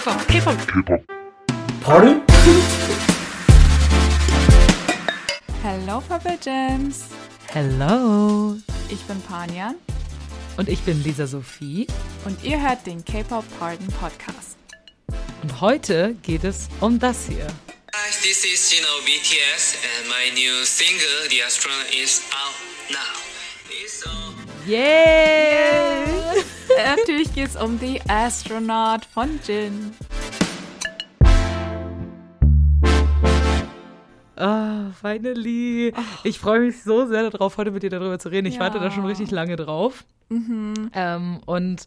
K-Pop, K-Pop. K-Pop. Pardon? Hello, Papa Gems. Hello. Ich bin Panjan Und ich bin Lisa Sophie. und ihr hört den K-Pop Pardon Podcast. Und heute geht es um das hier. Hi, this is know BTS and my new single The Astronaut is out now. Yay! Äh, Natürlich geht es um The Astronaut von Jin. Ah, finally. Ich freue mich so sehr darauf, heute mit dir darüber zu reden. Ich Ja. warte da schon richtig lange drauf. Ähm, und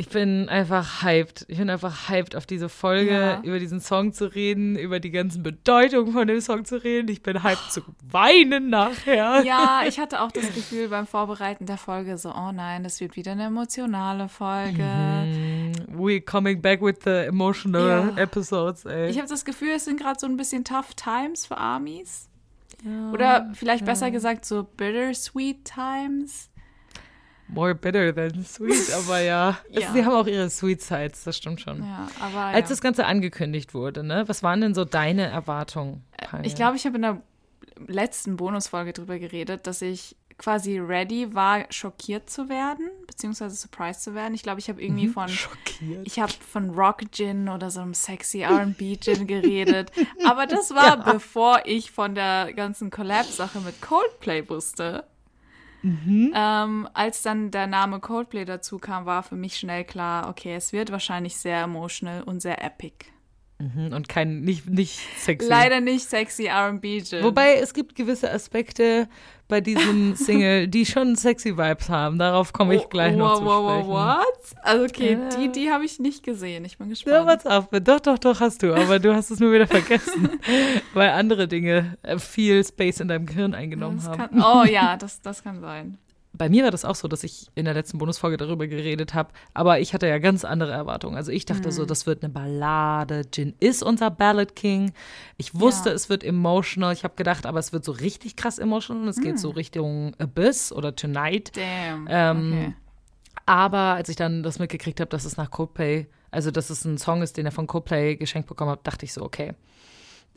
ich bin einfach hyped. Ich bin einfach hyped auf diese Folge, Ja. über diesen Song zu reden, über die ganzen Bedeutungen von dem Song zu reden. Ich bin hyped zu weinen nachher. Ja, ich hatte auch das Gefühl beim Vorbereiten der Folge so, oh nein, das wird wieder eine emotionale Folge. Mhm. We coming back with the emotional Ja. episodes, ey. Ich habe das Gefühl, es sind gerade so ein bisschen tough times für Armies. Oder vielleicht besser gesagt so bittersweet times. More bitter than sweet, aber ja. Es- Ja. Sie haben auch ihre Sweet Sides, das stimmt schon. Ja, aber Als ja. das Ganze angekündigt wurde, ne? Was waren denn so deine Erwartungen? Panja? Ich glaube, ich habe in der letzten Bonusfolge drüber geredet, dass ich quasi ready war, schockiert zu werden, beziehungsweise surprised zu werden. Ich glaube, ich habe irgendwie von Mhm. schockiert. ich habe von Rock Gin oder so einem sexy R&B Gin geredet, aber das war bevor ich von der ganzen Collab-Sache mit Coldplay wusste. Mhm. Ähm, als dann der Name Coldplay dazu kam, war für mich schnell klar, okay, es wird wahrscheinlich sehr emotional und sehr epic. Mhm, Und kein, nicht, nicht sexy. Leider nicht sexy R&B Gin. Wobei es gibt gewisse Aspekte bei diesem Single, die schon sexy Vibes haben. Darauf komme ich gleich noch zu Oh, wow, sprechen. wow, what? Also okay, Ja. die, die habe ich nicht gesehen. Ich bin Ja, gespannt. what's up? Doch, doch, doch, hast du. Aber du hast es nur wieder vergessen, weil andere Dinge äh, viel Space in deinem Gehirn eingenommen das haben. kann, oh ja, das, das kann sein. Bei mir war das auch so, dass ich in der letzten Bonusfolge darüber geredet habe, aber ich hatte ja ganz andere Erwartungen. Also ich dachte Mhm. so, das wird eine Ballade. Jin ist unser Ballad King. Ich wusste, Ja. es wird emotional. Ich habe gedacht, aber es wird so richtig krass emotional. Es geht Mhm. so Richtung Abyss oder Tonight. Damn. Ähm, okay. Aber als ich dann das mitgekriegt habe, dass es nach Coldplay, also dass es ein Song ist, den er von Coldplay geschenkt bekommen hat, dachte ich so, okay,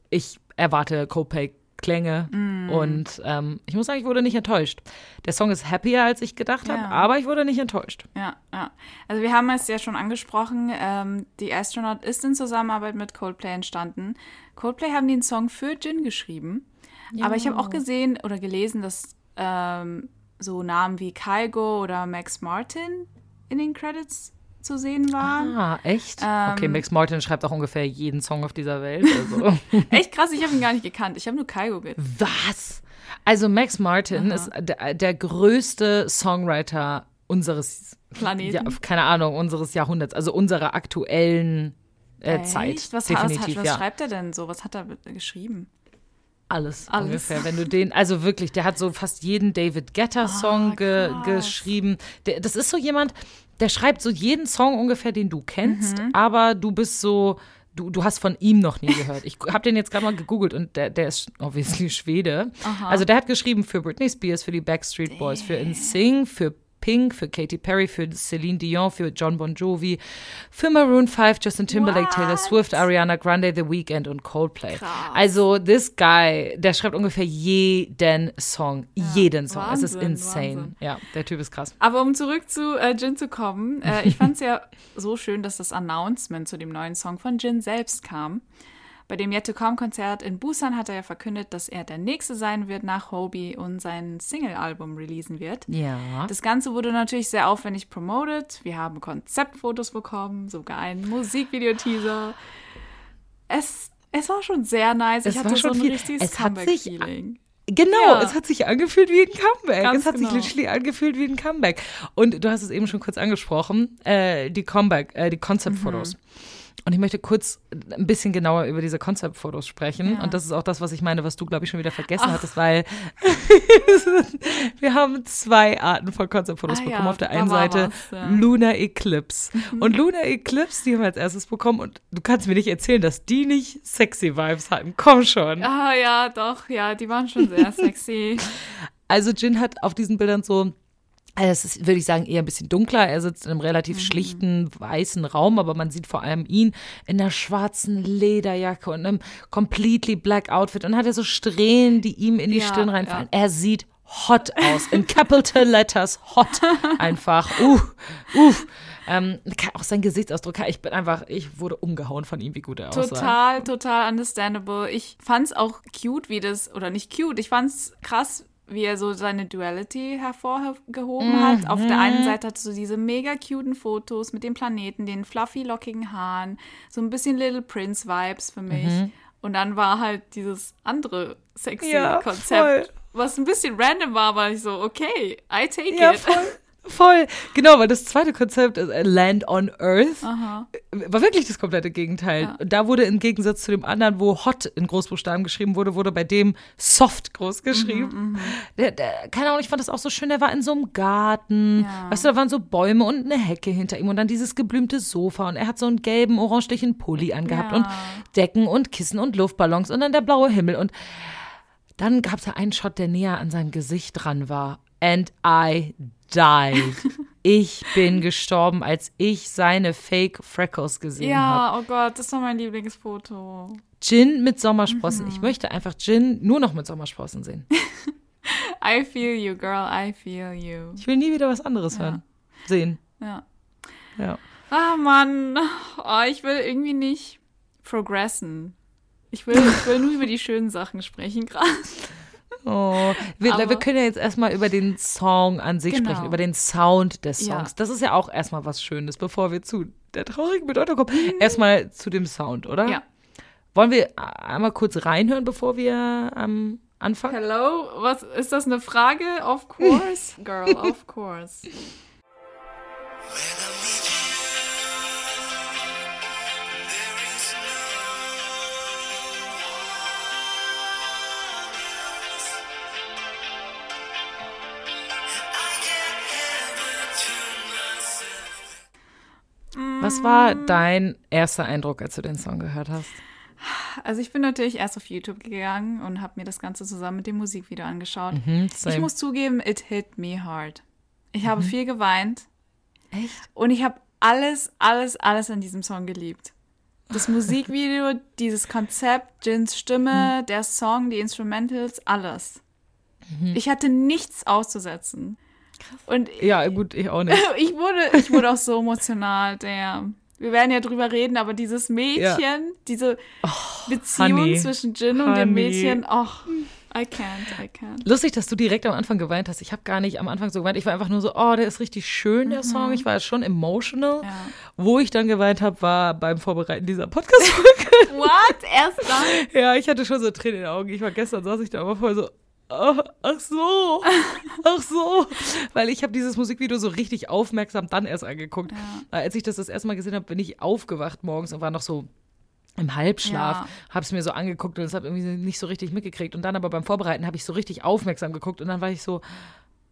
ich erwarte Coldplay Klänge Mm. und ähm, ich muss sagen, ich wurde nicht enttäuscht. Der Song ist happier, als ich gedacht habe, Ja. aber ich wurde nicht enttäuscht. Ja, ja. Also wir haben es ja schon angesprochen, ähm, die Astronaut ist in Zusammenarbeit mit Coldplay entstanden. Coldplay haben den Song für Jin geschrieben. Aber ich habe auch gesehen oder gelesen, dass ähm, so Namen wie Kygo oder Max Martin in den Credits zu sehen waren. Ah, echt? Ähm. okay, Max Martin schreibt auch ungefähr jeden Song auf dieser Welt. Also. Echt krass, ich habe ihn gar nicht gekannt. Ich habe nur Kygo ge Was? Also Max Martin ist der, der größte Songwriter unseres Planeten. Ja, keine Ahnung, unseres Jahrhunderts, also unserer aktuellen äh? Zeit. Was, Definitiv, was, hat, was ja. schreibt er denn so? Was hat er geschrieben? Alles, Alles. ungefähr. Wenn du den, also wirklich, der hat so fast jeden David Guetta-Song Ah, ge krass. geschrieben. Der, das ist so jemand, der schreibt so jeden Song ungefähr, den du kennst, Mhm. aber du bist so. Du, du hast von ihm noch nie gehört. Ich habe den jetzt gerade mal gegoogelt und der, der ist obviously Schwede. Also der hat geschrieben für Britney Spears, für die Backstreet Boys, für NSYNC, für Pink, für Katy Perry, für Celine Dion, für John Bon Jovi, für Maroon 5, Justin Timberlake, What? Taylor Swift, Ariana Grande, The Weeknd und Coldplay. Krass. Also this guy, der schreibt ungefähr jeden Song, jeden Song. es ist Wahnsinn, insane. Wahnsinn. Ja, der Typ ist krass. Aber um zurück zu äh, Jin zu kommen, äh, ich fand es ja so schön, dass das Announcement zu dem neuen Song von Jin selbst kam. Bei dem Yet to Come Konzert in Busan hat er ja verkündet, dass er der Nächste sein wird nach Hobie und sein Single-Album releasen wird. Ja. Das Ganze wurde natürlich sehr aufwendig promoted. Wir haben Konzeptfotos bekommen, sogar einen Musikvideoteaser. Es, es war schon sehr nice. Es ich hatte schon so ein viel- richtiges es hat sich- Comeback-Feeling. Genau, Ja. es hat sich angefühlt wie ein Comeback. Ganz es hat genau. sich literally angefühlt wie ein Comeback. Und du hast es eben schon kurz angesprochen, äh, die Comeback, äh, die Concept-Fotos. Mhm. Und ich möchte kurz ein bisschen genauer über diese Concept-Fotos sprechen. Ja. Und das ist auch das, was ich meine, was du, glaube ich, schon wieder vergessen hattest, weil wir haben zwei Arten von Concept-Fotos Ah bekommen. ja, Auf der einen Seite was, ja. Lunar Eclipse. Und Lunar Eclipse, die haben wir als erstes bekommen. Und du kannst mir nicht erzählen, dass die nicht sexy Vibes hatten. Komm schon. Ah ja, doch, ja, die waren schon sehr sexy. Also Jin hat auf diesen Bildern so Also es ist, würde ich sagen, eher ein bisschen dunkler. Er sitzt in einem relativ mhm. schlichten, weißen Raum, aber man sieht vor allem ihn in einer schwarzen Lederjacke und einem completely black Outfit und hat er so Strähnen, die ihm in die ja, Stirn reinfallen. Ja. Er sieht hot aus. In capital letters hot. Einfach. Uh, uh. Ähm, auch sein Gesichtsausdruck, ich bin einfach, ich wurde umgehauen von ihm, wie gut er aussah. Total, total understandable. Ich fand es auch cute, wie das, oder nicht cute, ich fand es krass, wie er so seine Duality hervorgehoben mhm. hat. Auf der einen Seite hat so diese mega cuten Fotos mit dem Planeten, den fluffy, lockigen Haaren, so ein bisschen Little Prince-Vibes für mich. Mhm. Und dann war halt dieses andere sexy ja, Konzept, voll. was ein bisschen random war, war ich so, okay, I take ja, it. Voll. Voll, genau, weil das zweite Konzept, äh, Land on Earth, Aha. war wirklich das komplette Gegenteil. Ja. Da wurde im Gegensatz zu dem anderen, wo Hot in Großbuchstaben geschrieben wurde, wurde bei dem Soft groß geschrieben. Mhm, mhm. der, der, keine Ahnung, ich fand das auch so schön, der war in so einem Garten, ja. weißt du, da waren so Bäume und eine Hecke hinter ihm und dann dieses geblümte Sofa und er hat so einen gelben, orangelichen Pulli angehabt ja. und Decken und Kissen und Luftballons und dann der blaue Himmel und dann gab es ja einen Shot, der näher an seinem Gesicht dran war. And I died. Ich bin gestorben, als ich seine Fake Freckles gesehen habe. Ja, oh Gott, das war mein Lieblingsfoto. Gin mit Sommersprossen. Mhm. Ich möchte einfach Gin nur noch mit Sommersprossen sehen. I feel you, girl, I feel you. Ich will nie wieder was anderes ja. hören. Sehen. Ja. Ja. Ah, Mann. Oh, ich will irgendwie nicht progressen. Ich will, ich will nur über die schönen Sachen sprechen gerade. Oh, wir, wir, können ja jetzt erstmal über den Song an sich genau. sprechen, über den Sound des Songs. Ja. Das ist ja auch erstmal was Schönes, bevor wir zu der traurigen Bedeutung kommen. Mhm. Erstmal zu dem Sound, oder? Ja. Wollen wir einmal kurz reinhören, bevor wir ähm, anfangen? Hello, was ist das eine Frage? Of course, girl, of course. Was war dein erster Eindruck, als du den Song gehört hast? Also ich bin natürlich erst auf YouTube gegangen und habe mir das Ganze zusammen mit dem Musikvideo angeschaut. Mhm, ich muss zugeben, it hit me hard. Ich mhm. habe viel geweint. Echt? Und ich habe alles, alles, alles an diesem Song geliebt. Das Musikvideo, dieses Konzept, Jins Stimme, mhm. der Song, die Instrumentals, alles. Mhm. Ich hatte nichts auszusetzen. Und ja, gut, ich auch nicht. ich, wurde, ich wurde auch so emotional, der. Wir werden ja drüber reden, aber dieses Mädchen, ja. diese oh, Beziehung honey, zwischen Jin und honey. dem Mädchen, ach, I can't, I can't. Lustig, dass du direkt am Anfang geweint hast. Ich habe gar nicht am Anfang so geweint. Ich war einfach nur so, oh, der ist richtig schön, der mhm. Song. Ich war schon emotional. Ja. Wo ich dann geweint habe, war beim Vorbereiten dieser Podcast-Folge. What? Erst dann? Ja, ich hatte schon so Tränen in den Augen. Ich war gestern, saß ich da aber voll so, ach so, ach so. Weil ich habe dieses Musikvideo so richtig aufmerksam dann erst angeguckt. Ja. Als ich das das erste Mal gesehen habe, bin ich aufgewacht morgens und war noch so im Halbschlaf, ja. habe es mir so angeguckt und es habe irgendwie nicht so richtig mitgekriegt. Und dann aber beim Vorbereiten habe ich so richtig aufmerksam geguckt und dann war ich so,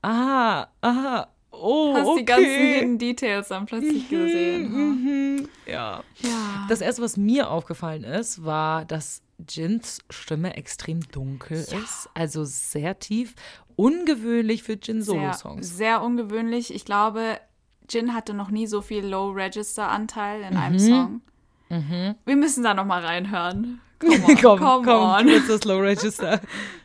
ah, ah, oh, Hast okay. die ganzen Hidden Details dann plötzlich mhm, gesehen. Mhm, ja. ja. Das erste, was mir aufgefallen ist, war, dass Jins Stimme extrem dunkel ja. ist, also sehr tief. Ungewöhnlich für Jin-Solo-Songs. Sehr, sehr, ungewöhnlich. Ich glaube, Jin hatte noch nie so viel Low-Register-Anteil in mhm. einem Song. Mhm. Wir müssen da noch mal reinhören. Come on, komm, come komm, on. Jetzt das Low-Register.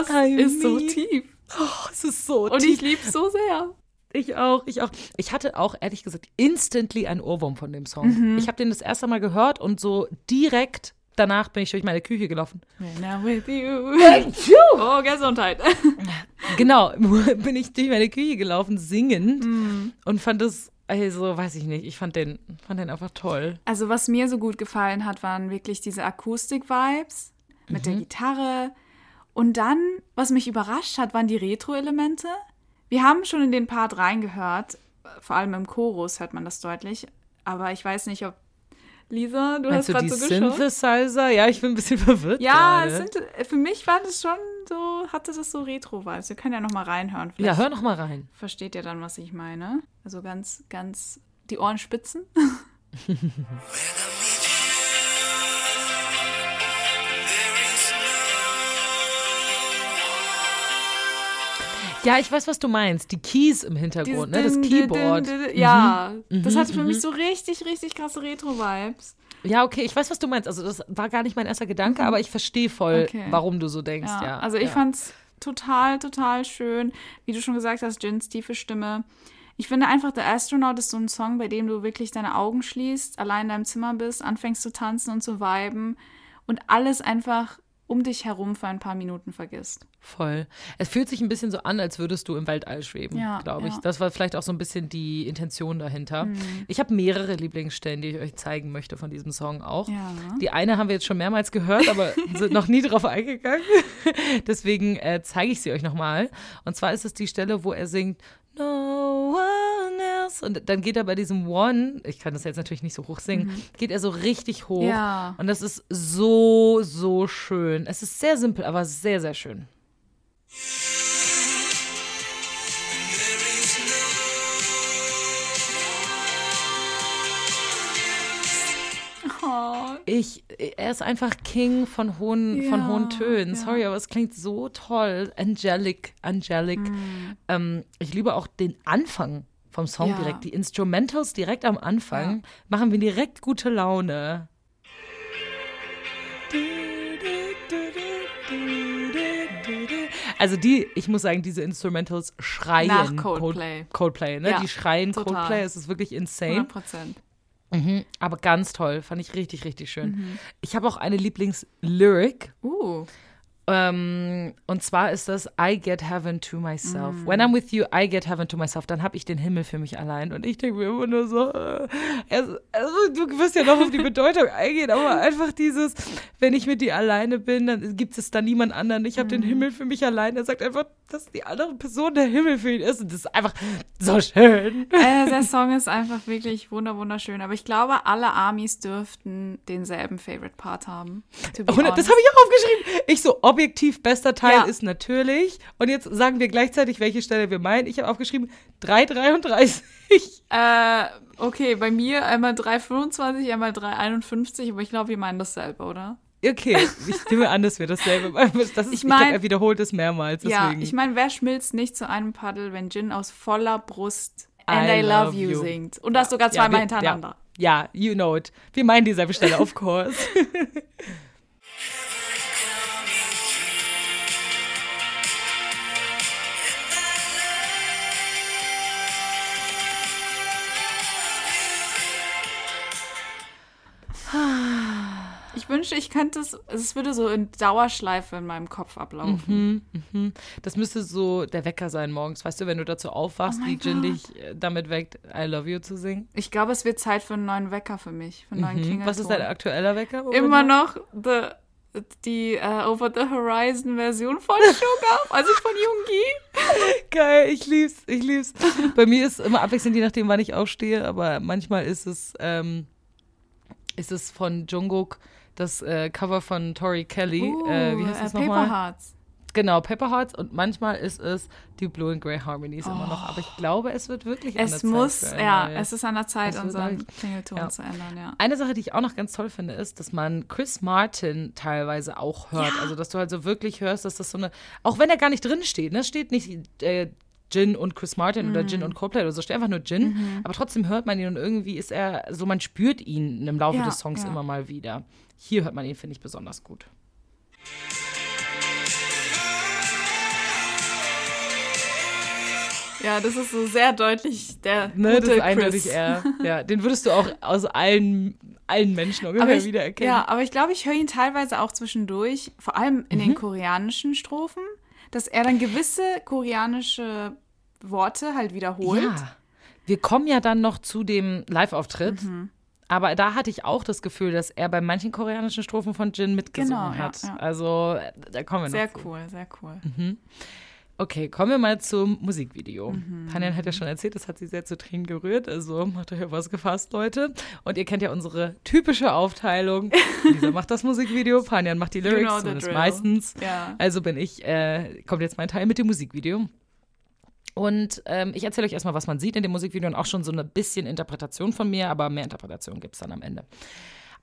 Das I ist so tief. Oh, es ist so Und tief. ich liebe es so sehr. Ich auch, ich auch. Ich hatte auch, ehrlich gesagt, instantly einen Ohrwurm von dem Song. Mhm. Ich habe den das erste Mal gehört und so direkt danach bin ich durch meine Küche gelaufen. I'm with you. oh, Gesundheit. genau, bin ich durch meine Küche gelaufen, singend mm. und fand das, also weiß ich nicht, ich fand den, fand den einfach toll. Also was mir so gut gefallen hat, waren wirklich diese Akustik-Vibes mit mhm. der Gitarre, und dann, was mich überrascht hat, waren die Retro-Elemente. Wir haben schon in den Part reingehört, vor allem im Chorus hört man das deutlich. Aber ich weiß nicht, ob Lisa, du Meinst hast gerade so geschaut. Synthesizer? Ja, ich bin ein bisschen verwirrt. Ja, sind, für mich war das schon so, hatte das so Retro-Vibes. Wir können ja noch mal reinhören. Vielleicht ja, hör noch mal rein. Versteht ihr dann, was ich meine? Also ganz, ganz die Ohren spitzen. Ja, ich weiß, was du meinst. Die Keys im Hintergrund, ne? das Keyboard. Ja, mhm. das hatte für mich so richtig, richtig krasse Retro-Vibes. Ja, okay, ich weiß, was du meinst. Also das war gar nicht mein erster Gedanke, mhm. aber ich verstehe voll, okay. warum du so denkst. Ja, ja. also ich ja. fand's total, total schön. Wie du schon gesagt hast, Jins tiefe Stimme. Ich finde einfach, The Astronaut ist so ein Song, bei dem du wirklich deine Augen schließt, allein in deinem Zimmer bist, anfängst zu tanzen und zu viben und alles einfach um dich herum für ein paar Minuten vergisst. Voll. Es fühlt sich ein bisschen so an, als würdest du im Weltall schweben, ja, glaube ich. Ja. Das war vielleicht auch so ein bisschen die Intention dahinter. Mhm. Ich habe mehrere Lieblingsstellen, die ich euch zeigen möchte von diesem Song auch. Ja. Die eine haben wir jetzt schon mehrmals gehört, aber sind noch nie drauf eingegangen. Deswegen äh, zeige ich sie euch nochmal. Und zwar ist es die Stelle, wo er singt No one else. Und dann geht er bei diesem One, ich kann das jetzt natürlich nicht so hoch singen, mhm. geht er so richtig hoch. Ja. Und das ist so, so schön. Es ist sehr simpel, aber sehr, sehr schön. Oh. Ich, er ist einfach King von hohen, ja, von hohen Tönen. Ja. Sorry, aber es klingt so toll. Angelic, angelic. Mm. Ähm, ich liebe auch den Anfang vom Song ja. direkt. Die Instrumentals direkt am Anfang machen mir direkt gute Laune. Also die, ich muss sagen, diese Instrumentals schreien Nach Coldplay. Coldplay, ne? die schreien total. Coldplay. Es ist wirklich insane. 100 Prozent. Mhm, aber ganz toll, fand ich richtig, richtig schön. Mhm. Ich habe auch eine Lieblingslyric. Uh. Ähm, und zwar ist das I get heaven to myself. Mm. When I'm with you, I get heaven to myself. Dann habe ich den Himmel für mich allein. Und ich denke mir immer nur so, äh, also, also, du wirst ja noch auf die Bedeutung eingehen, aber einfach dieses, wenn ich mit dir alleine bin, dann gibt es da niemand anderen. Ich habe mm. den Himmel für mich allein. Er sagt einfach, dass die andere Person der Himmel für ihn ist. Und das ist einfach so schön. Äh, der Song ist einfach wirklich wunderschön. Aber ich glaube, alle Armies dürften denselben Favorite Part haben. Das habe ich auch aufgeschrieben. Ich so, objektiv bester Teil ja. ist natürlich. Und jetzt sagen wir gleichzeitig, welche Stelle wir meinen. Ich habe aufgeschrieben 3,33. Äh, okay, bei mir einmal 3,25, einmal 3,51. Aber ich glaube, wir meinen dasselbe, oder? Okay, ich nehme an, dass wir dasselbe das ist, ich, mein, ich glaub, er wiederholt es mehrmals. Deswegen. Ja, ich meine, wer schmilzt nicht zu einem Paddel, wenn Jin aus voller Brust And I, I love, love, you singt? Und das sogar zweimal ja, hintereinander. Ja, ja, you know it. Wir meinen dieselbe Stelle, of course. Ich wünschte, ich könnte es, es würde so in Dauerschleife in meinem Kopf ablaufen. Mhm, mhm. Das müsste so der Wecker sein morgens, weißt du, wenn du dazu aufwachst, oh wie Jin dich äh, damit weckt, I love you zu singen. Ich glaube, es wird Zeit für einen neuen Wecker für mich, für einen neuen mhm. Klingelton. Was ist dein aktueller Wecker? Immer noch the, die uh, Over the Horizon Version von Sugar, also von Jungi. Geil, ich lieb's, ich lieb's. Bei mir ist immer abwechselnd, je nachdem, wann ich aufstehe, aber manchmal ist es, ähm, ist es von Jungkook das äh, Cover von Tori Kelly. Uh, äh, wie heißt das uh, nochmal? Paper Hearts. Genau, Paper Hearts und manchmal ist es die Blue and Grey Harmonies oh. immer noch. Aber ich glaube, es wird wirklich es an der muss, Zeit. Es muss, ja, es ist an der Zeit, unseren Klingelton ja. zu ändern, ja. Eine Sache, die ich auch noch ganz toll finde, ist, dass man Chris Martin teilweise auch hört. Ja. Also, dass du halt so wirklich hörst, dass das so eine, auch wenn er gar nicht drin steht, ne, steht nicht äh, Jin und Chris Martin mhm. oder Jin und Coldplay oder so, steht einfach nur Jin. Mhm. Aber trotzdem hört man ihn und irgendwie ist er, so man spürt ihn im Laufe ja, des Songs ja. immer mal wieder. Hier hört man ihn, finde ich, besonders gut. Ja, das ist so sehr deutlich der ne, gute das ist eindeutig er. Ja, den würdest du auch aus allen, allen Menschen ungefähr ich, wiedererkennen. Ja, aber ich glaube, ich höre ihn teilweise auch zwischendurch, vor allem in mhm. den koreanischen Strophen, dass er dann gewisse koreanische Worte halt wiederholt. Ja. Wir kommen ja dann noch zu dem Live-Auftritt. Mhm. Aber da hatte ich auch das Gefühl, dass er bei manchen koreanischen Strophen von Jin mitgesungen genau, hat. Ja. Also da kommen wir sehr noch. Sehr cool, sehr cool. Mhm. Okay, kommen wir mal zum Musikvideo. Mhm. Panjan hat ja schon erzählt, das hat sie sehr zu Tränen gerührt. Also macht euch auf was gefasst, Leute. Und ihr kennt ja unsere typische Aufteilung. Lisa macht das Musikvideo, Panjan macht die Lyrics, you know zumindest meistens. Ja. Also bin ich, äh, kommt jetzt mein Teil mit dem Musikvideo. Und ähm, ich erzähle euch erstmal, was man sieht in dem Musikvideo und auch schon so eine bisschen Interpretation von mir, aber mehr Interpretation gibt es dann am Ende.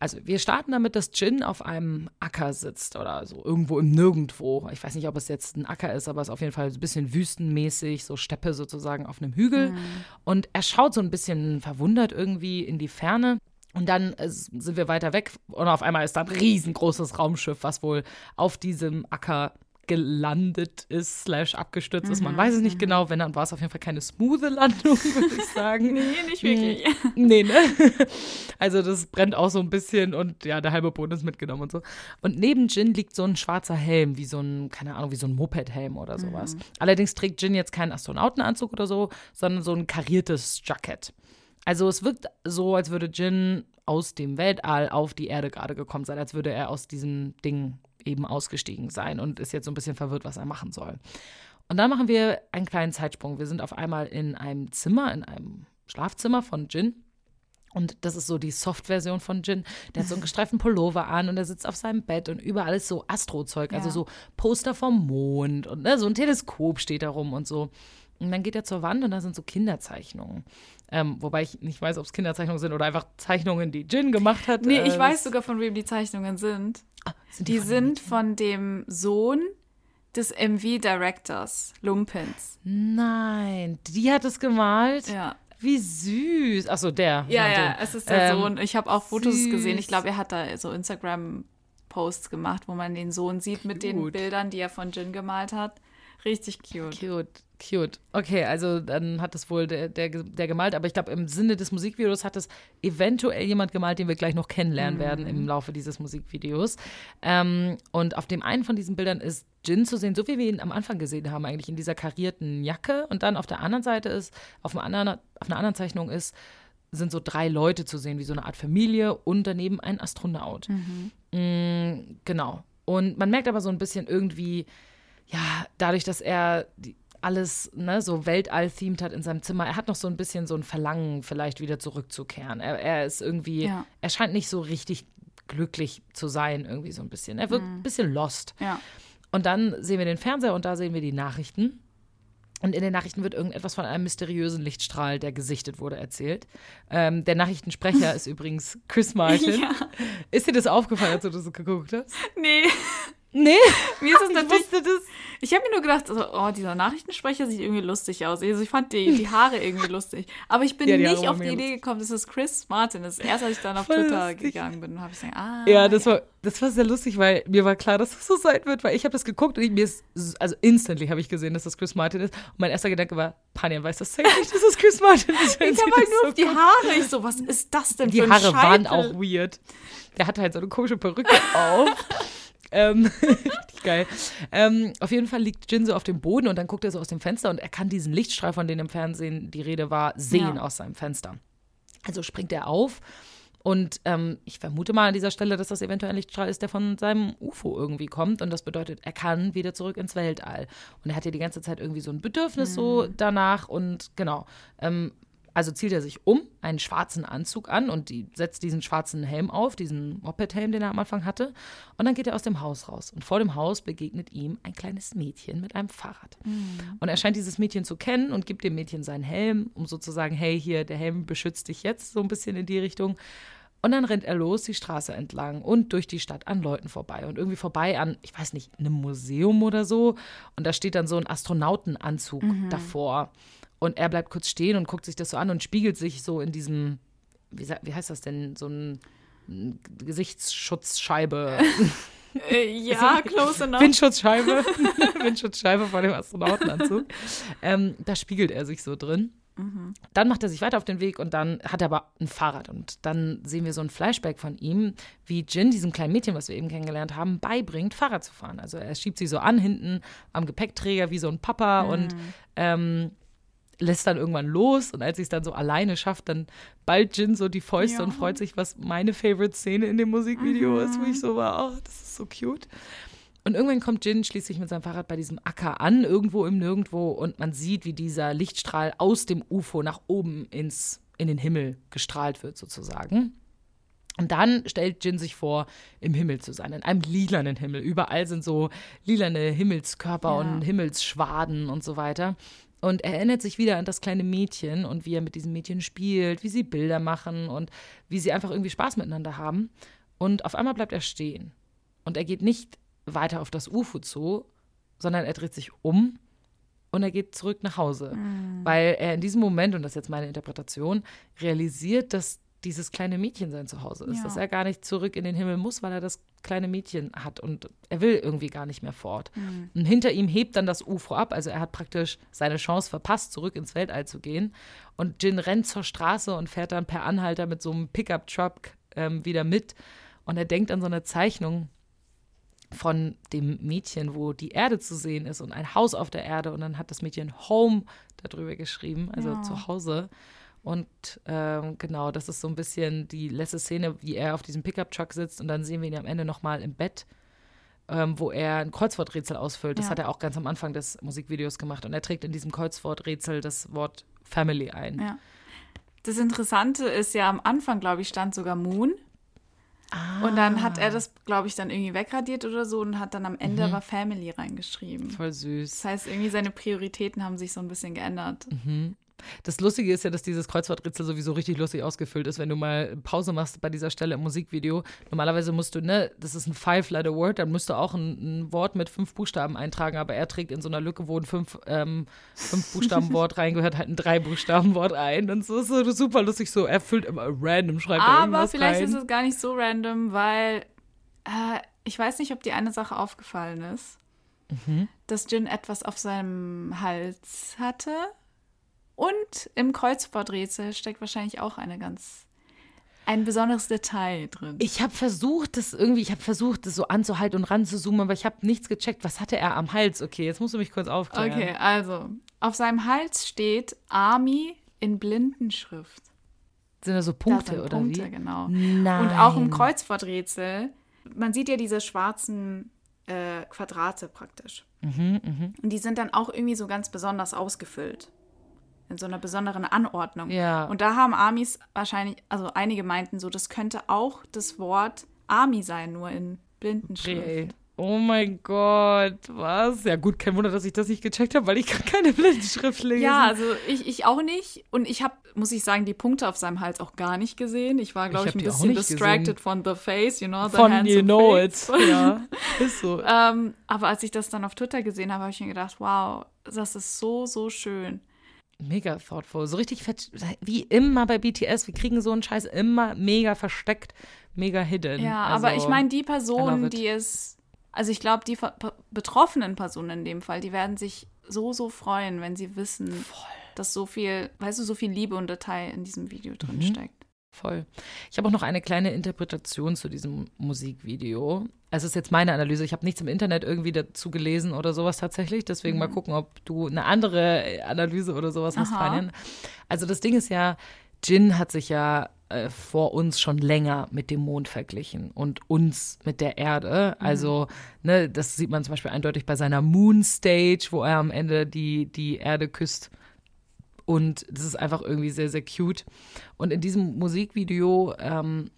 Also, wir starten damit, dass Jin auf einem Acker sitzt oder so irgendwo im Nirgendwo. Ich weiß nicht, ob es jetzt ein Acker ist, aber es ist auf jeden Fall so ein bisschen wüstenmäßig, so Steppe sozusagen auf einem Hügel. Mhm. Und er schaut so ein bisschen verwundert irgendwie in die Ferne. Und dann äh, sind wir weiter weg und auf einmal ist da ein riesengroßes Raumschiff, was wohl auf diesem Acker gelandet ist, slash abgestürzt mhm, ist. Man mhm, weiß es nicht mhm. genau. Wenn, dann war es auf jeden Fall keine smooth Landung, würde ich sagen. nee, nicht wirklich. nee, ne? Also das brennt auch so ein bisschen und ja, der halbe Boden ist mitgenommen und so. Und neben Jin liegt so ein schwarzer Helm, wie so ein, keine Ahnung, wie so ein Moped-Helm oder sowas. Mhm. Allerdings trägt Jin jetzt keinen Astronautenanzug oder so, sondern so ein kariertes Jackett. Also es wirkt so, als würde Jin aus dem Weltall auf die Erde gerade gekommen sein, als würde er aus diesem Ding eben ausgestiegen sein und ist jetzt so ein bisschen verwirrt, was er machen soll. Und dann machen wir einen kleinen Zeitsprung. Wir sind auf einmal in einem Zimmer, in einem Schlafzimmer von Jin. Und das ist so die Soft-Version von Jin. Der hat so einen gestreiften Pullover an und er sitzt auf seinem Bett und überall ist so Astrozeug, also ja. so Poster vom Mond und ne, so ein Teleskop steht da rum und so. Und dann geht er zur Wand und da sind so Kinderzeichnungen. Ähm, wobei ich nicht weiß, ob es Kinderzeichnungen sind oder einfach Zeichnungen, die Jin gemacht hat. Nee, ich äh, weiß sogar, von wem die Zeichnungen sind. Ah, sind die, die von sind von dem Sohn des MV-Directors, Lumpens. Nein, die hat es gemalt? Ja. Wie süß. Achso, der. Ja, ja, es ist der ähm, Sohn. Ich habe auch Fotos süß. gesehen. Ich glaube, er hat da so Instagram-Posts gemacht, wo man den Sohn sieht Cute. mit den Bildern, die er von Jin gemalt hat. Richtig cute. Cute. Cute. Okay, also dann hat es wohl der, der, der gemalt, aber ich glaube, im Sinne des Musikvideos hat es eventuell jemand gemalt, den wir gleich noch kennenlernen mhm. werden im Laufe dieses Musikvideos. Ähm, und auf dem einen von diesen Bildern ist Jin zu sehen, so wie wir ihn am Anfang gesehen haben, eigentlich in dieser karierten Jacke. Und dann auf der anderen Seite ist, auf, einem anderen, auf einer anderen Zeichnung ist, sind so drei Leute zu sehen, wie so eine Art Familie und daneben ein Astronaut. Mhm. Mm, genau. Und man merkt aber so ein bisschen irgendwie, ja, dadurch, dass er die, alles ne, so Weltall-themed hat in seinem Zimmer. Er hat noch so ein bisschen so ein Verlangen, vielleicht wieder zurückzukehren. Er, er ist irgendwie, ja. er scheint nicht so richtig glücklich zu sein, irgendwie so ein bisschen. Er wirkt mhm. ein bisschen lost. Ja. Und dann sehen wir den Fernseher und da sehen wir die Nachrichten. Und in den Nachrichten wird irgendetwas von einem mysteriösen Lichtstrahl, der gesichtet wurde, erzählt. Ähm, der Nachrichtensprecher ist übrigens Chris Martin. Ja. Ist dir das aufgefallen, als du das geguckt hast? Nee. Nee, mir ist es natürlich. Ich, ich habe mir nur gedacht, also, oh, dieser Nachrichtensprecher sieht irgendwie lustig aus. Also ich fand die, die Haare irgendwie lustig. Aber ich bin ja, nicht auf die Idee lustig. gekommen, dass es Chris Martin ist. Erst als ich dann auf Voll Twitter lustig. gegangen bin, habe ich gesagt, ah. Ja, das ja. war das war sehr lustig, weil mir war klar, dass das so sein wird, weil ich habe das geguckt und ich, mir ist, also instantly habe ich gesehen, dass das Chris Martin ist. Und mein erster Gedanke war, Panian weiß das safe nicht, dass das Chris Martin ist. ich habe halt nur so auf die Haare. Ich so, was ist das denn die für ein Die Haare Scheitel? waren auch weird. Der hatte halt so eine komische Perücke auf. Ähm, richtig geil. Ähm, auf jeden Fall liegt Jin so auf dem Boden und dann guckt er so aus dem Fenster und er kann diesen Lichtstrahl, von dem im Fernsehen die Rede war, sehen ja. aus seinem Fenster. Also springt er auf und ähm, ich vermute mal an dieser Stelle, dass das eventuell ein Lichtstrahl ist, der von seinem UFO irgendwie kommt. Und das bedeutet, er kann wieder zurück ins Weltall. Und er hat ja die ganze Zeit irgendwie so ein Bedürfnis mhm. so danach. Und genau, ähm, also zieht er sich um, einen schwarzen Anzug an und die, setzt diesen schwarzen Helm auf, diesen Moped-Helm, den er am Anfang hatte. Und dann geht er aus dem Haus raus. Und vor dem Haus begegnet ihm ein kleines Mädchen mit einem Fahrrad. Mhm. Und er scheint dieses Mädchen zu kennen und gibt dem Mädchen seinen Helm, um sozusagen, hey, hier, der Helm beschützt dich jetzt, so ein bisschen in die Richtung. Und dann rennt er los die Straße entlang und durch die Stadt an Leuten vorbei und irgendwie vorbei an, ich weiß nicht, einem Museum oder so. Und da steht dann so ein Astronautenanzug mhm. davor. Und er bleibt kurz stehen und guckt sich das so an und spiegelt sich so in diesem, wie, wie heißt das denn, so ein Gesichtsschutzscheibe. Äh, ja, close enough. Windschutzscheibe. Windschutzscheibe von dem Astronautenanzug. ähm, da spiegelt er sich so drin. Mhm. Dann macht er sich weiter auf den Weg und dann hat er aber ein Fahrrad. Und dann sehen wir so ein Flashback von ihm, wie Jin, diesem kleinen Mädchen, was wir eben kennengelernt haben, beibringt, Fahrrad zu fahren. Also er schiebt sie so an, hinten am Gepäckträger wie so ein Papa mhm. und ähm, lässt dann irgendwann los und als sie es dann so alleine schafft, dann ballt Jin so die Fäuste ja. und freut sich, was meine Favorite-Szene in dem Musikvideo mhm. ist, wo ich so war, oh, das ist so cute. Und irgendwann kommt Jin schließlich mit seinem Fahrrad bei diesem Acker an, irgendwo im Nirgendwo, und man sieht, wie dieser Lichtstrahl aus dem UFO nach oben ins, in den Himmel gestrahlt wird, sozusagen. Und dann stellt Jin sich vor, im Himmel zu sein, in einem lilanen Himmel. Überall sind so lilane Himmelskörper ja. und Himmelsschwaden und so weiter. Und er erinnert sich wieder an das kleine Mädchen und wie er mit diesem Mädchen spielt, wie sie Bilder machen und wie sie einfach irgendwie Spaß miteinander haben. Und auf einmal bleibt er stehen. Und er geht nicht weiter auf das UFO zu, sondern er dreht sich um und er geht zurück nach Hause. Mhm. Weil er in diesem Moment, und das ist jetzt meine Interpretation, realisiert, dass dieses kleine Mädchen sein Zuhause ist. Ja. Dass er gar nicht zurück in den Himmel muss, weil er das kleine Mädchen hat und er will irgendwie gar nicht mehr fort. Mhm. Und hinter ihm hebt dann das UFO ab, also er hat praktisch seine Chance verpasst, zurück ins Weltall zu gehen. Und Jin rennt zur Straße und fährt dann per Anhalter mit so einem Pickup-Truck ähm, wieder mit. Und er denkt an so eine Zeichnung von dem Mädchen, wo die Erde zu sehen ist und ein Haus auf der Erde. Und dann hat das Mädchen Home darüber geschrieben, also ja. zu Hause. Und ähm, genau, das ist so ein bisschen die letzte Szene, wie er auf diesem Pickup-Truck sitzt und dann sehen wir ihn am Ende nochmal im Bett, ähm, wo er ein Kreuzworträtsel ausfüllt. Das ja. hat er auch ganz am Anfang des Musikvideos gemacht und er trägt in diesem Kreuzworträtsel das Wort Family ein. Ja. Das Interessante ist ja, am Anfang, glaube ich, stand sogar Moon. Ah. Und dann hat er das, glaube ich, dann irgendwie wegradiert oder so und hat dann am Ende mhm. aber Family reingeschrieben. Voll süß. Das heißt, irgendwie seine Prioritäten haben sich so ein bisschen geändert. Mhm. Das Lustige ist ja, dass dieses Kreuzworträtsel sowieso richtig lustig ausgefüllt ist, wenn du mal Pause machst bei dieser Stelle im Musikvideo. Normalerweise musst du, ne, das ist ein Five-Letter-Word, dann musst du auch ein, ein, Wort mit fünf Buchstaben eintragen, aber er trägt in so einer Lücke, wo ein fünf, ähm, fünf Buchstaben-Wort reingehört, halt ein drei Buchstaben-Wort ein. Und so ist so super lustig, so er füllt immer random, schreibt aber irgendwas vielleicht rein. ist es gar nicht so random, weil äh, ich weiß nicht, ob dir eine Sache aufgefallen ist. Mhm. Dass Jin etwas auf seinem Hals hatte. Und im Kreuzworträtsel steckt wahrscheinlich auch eine ganz ein besonderes Detail drin. Ich habe versucht, das irgendwie, ich habe versucht, das so anzuhalten und ranzuzoomen, aber ich habe nichts gecheckt. Was hatte er am Hals? Okay, jetzt musst du mich kurz aufklären. Okay, also auf seinem Hals steht Army in Blindenschrift. Sind da so Punkte da oder Punkte, wie? genau. Nein. Und auch im Kreuzworträtsel, man sieht ja diese schwarzen äh, Quadrate praktisch. Mhm, mh. Und die sind dann auch irgendwie so ganz besonders ausgefüllt in so einer besonderen Anordnung. Ja. Und da haben Amis wahrscheinlich, also einige meinten so, das könnte auch das Wort Army sein, nur in Blindenschrift. Okay. Oh mein Gott, was? Ja gut, kein Wunder, dass ich das nicht gecheckt habe, weil ich kann keine Blindenschrift lesen. Ja, also ich, ich auch nicht. Und ich habe, muss ich sagen, die Punkte auf seinem Hals auch gar nicht gesehen. Ich war, glaube ich, ich, ein bisschen distracted gesehen. von The Face, you know, the Von hands You Know It. Ja, ist so. ähm, aber als ich das dann auf Twitter gesehen habe, habe ich mir gedacht, wow, das ist so, so schön mega thoughtful. So richtig wie immer bei BTS. Wir kriegen so einen Scheiß immer mega versteckt, mega hidden. Ja, also, aber ich meine, die Personen, die es, also ich glaube, die betroffenen Personen in dem Fall, die werden sich so, so freuen, wenn sie wissen, Voll. dass so viel, weißt du, so viel Liebe und Detail in diesem Video drin mhm. steckt. Voll. Ich habe auch noch eine kleine Interpretation zu diesem Musikvideo. Es ist jetzt meine Analyse. Ich habe nichts im Internet irgendwie dazu gelesen oder sowas tatsächlich. Deswegen mhm. mal gucken, ob du eine andere Analyse oder sowas Aha. hast, Fabian. Also das Ding ist ja, Jin hat sich ja äh, vor uns schon länger mit dem Mond verglichen und uns mit der Erde. Mhm. Also, ne, das sieht man zum Beispiel eindeutig bei seiner Moon Stage, wo er am Ende die, die Erde küsst. Und das ist einfach irgendwie sehr, sehr cute. Und in diesem Musikvideo ähm,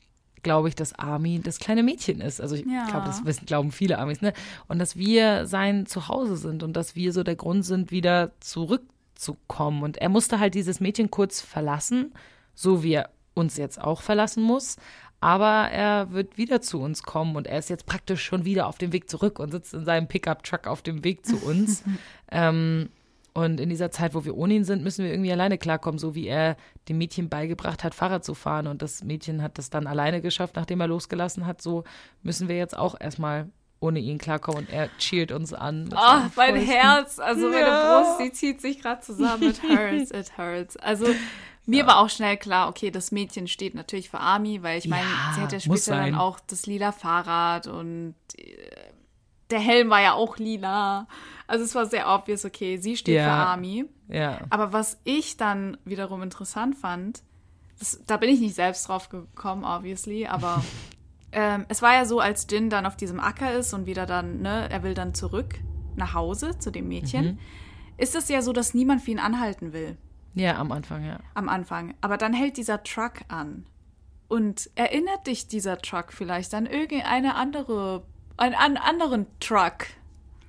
glaube ich, dass Armin das kleine Mädchen ist. Also ich ja. glaube, das wissen, glauben viele Amis, ne? Und dass wir sein Zuhause sind und dass wir so der Grund sind, wieder zurückzukommen. Und er musste halt dieses Mädchen kurz verlassen, so wie er uns jetzt auch verlassen muss. Aber er wird wieder zu uns kommen und er ist jetzt praktisch schon wieder auf dem Weg zurück und sitzt in seinem Pickup-Truck auf dem Weg zu uns. ähm, und in dieser Zeit, wo wir ohne ihn sind, müssen wir irgendwie alleine klarkommen, so wie er dem Mädchen beigebracht hat, Fahrrad zu fahren. Und das Mädchen hat das dann alleine geschafft, nachdem er losgelassen hat. So müssen wir jetzt auch erstmal ohne ihn klarkommen. Und er cheert uns an. Ach, mein Herz, also meine Brust, die zieht sich gerade zusammen. It hurts, it hurts. Also mir ja. war auch schnell klar, okay, das Mädchen steht natürlich für Army, weil ich meine, ja, sie hat ja später dann auch das lila Fahrrad und äh, der Helm war ja auch lila. Also es war sehr obvious, okay, sie steht ja. für Army. Ja. Aber was ich dann wiederum interessant fand, das, da bin ich nicht selbst drauf gekommen, obviously, aber ähm, es war ja so, als Jin dann auf diesem Acker ist und wieder dann, ne, er will dann zurück nach Hause zu dem Mädchen, mhm. ist es ja so, dass niemand für ihn anhalten will. Ja, am Anfang, ja. Am Anfang. Aber dann hält dieser Truck an. Und erinnert dich dieser Truck vielleicht an irgendeine andere, einen, einen anderen Truck?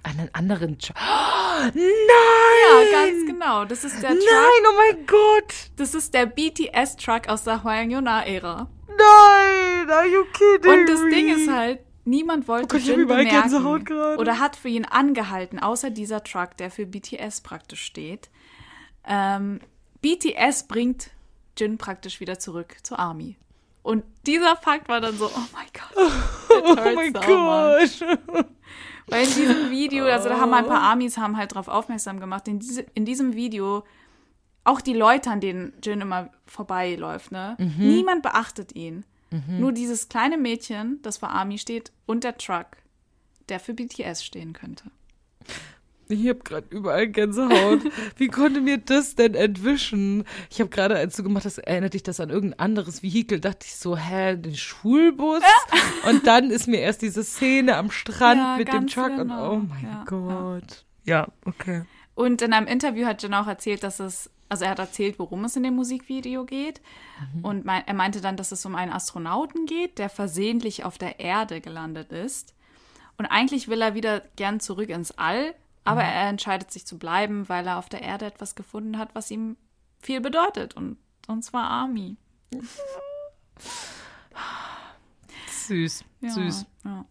einen anderen Track. Oh, nein! Ja, ganz genau. Das ist der Truck. Nein, oh mein Gott! Das ist der BTS-Truck aus der Hwang Yuna-Ära. Nein! Are you kidding Und das Ding ist halt, niemand wollte oh Gott, Jin bemerken oder hat für ihn angehalten, außer dieser Truck, der für BTS praktisch steht. Ähm, BTS bringt Jin praktisch wieder zurück zur Army. Und dieser Fakt war dann so, oh mein Gott. Oh mein Gott. Weil in diesem Video, also da haben ein paar Armies haben halt darauf aufmerksam gemacht, in, diese, in diesem Video auch die Leute, an denen Jin immer vorbeiläuft, ne? Mhm. Niemand beachtet ihn. Mhm. Nur dieses kleine Mädchen, das vor Army steht, und der Truck, der für BTS stehen könnte. Ich habe gerade überall Gänsehaut. Wie konnte mir das denn entwischen? Ich habe gerade, als du gemacht hast, erinnert dich das an irgendein anderes Vehikel, dachte ich so, hä, den Schulbus? und dann ist mir erst diese Szene am Strand ja, mit dem Truck genau. und oh mein ja, Gott. Ja. ja, okay. Und in einem Interview hat Jen auch erzählt, dass es, also er hat erzählt, worum es in dem Musikvideo geht. Mhm. Und mein, er meinte dann, dass es um einen Astronauten geht, der versehentlich auf der Erde gelandet ist. Und eigentlich will er wieder gern zurück ins All, aber mhm. er entscheidet sich zu bleiben, weil er auf der Erde etwas gefunden hat, was ihm viel bedeutet. Und, und zwar Army. Süß, ja, süß. Ja.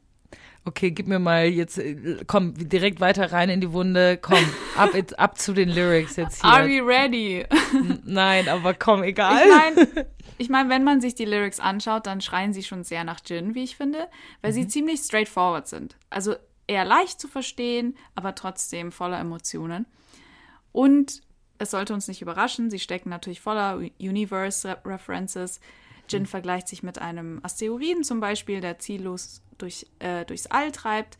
Okay, gib mir mal jetzt, äh, komm, direkt weiter rein in die Wunde. Komm, ab, ab zu den Lyrics jetzt hier. Are we ready? Nein, aber komm, egal. Ich meine, ich mein, wenn man sich die Lyrics anschaut, dann schreien sie schon sehr nach Gin, wie ich finde, weil mhm. sie ziemlich straightforward sind. Also eher leicht zu verstehen, aber trotzdem voller Emotionen. Und es sollte uns nicht überraschen, sie stecken natürlich voller Universe-References. Jin vergleicht sich mit einem Asteroiden zum Beispiel, der ziellos durch, äh, durchs All treibt.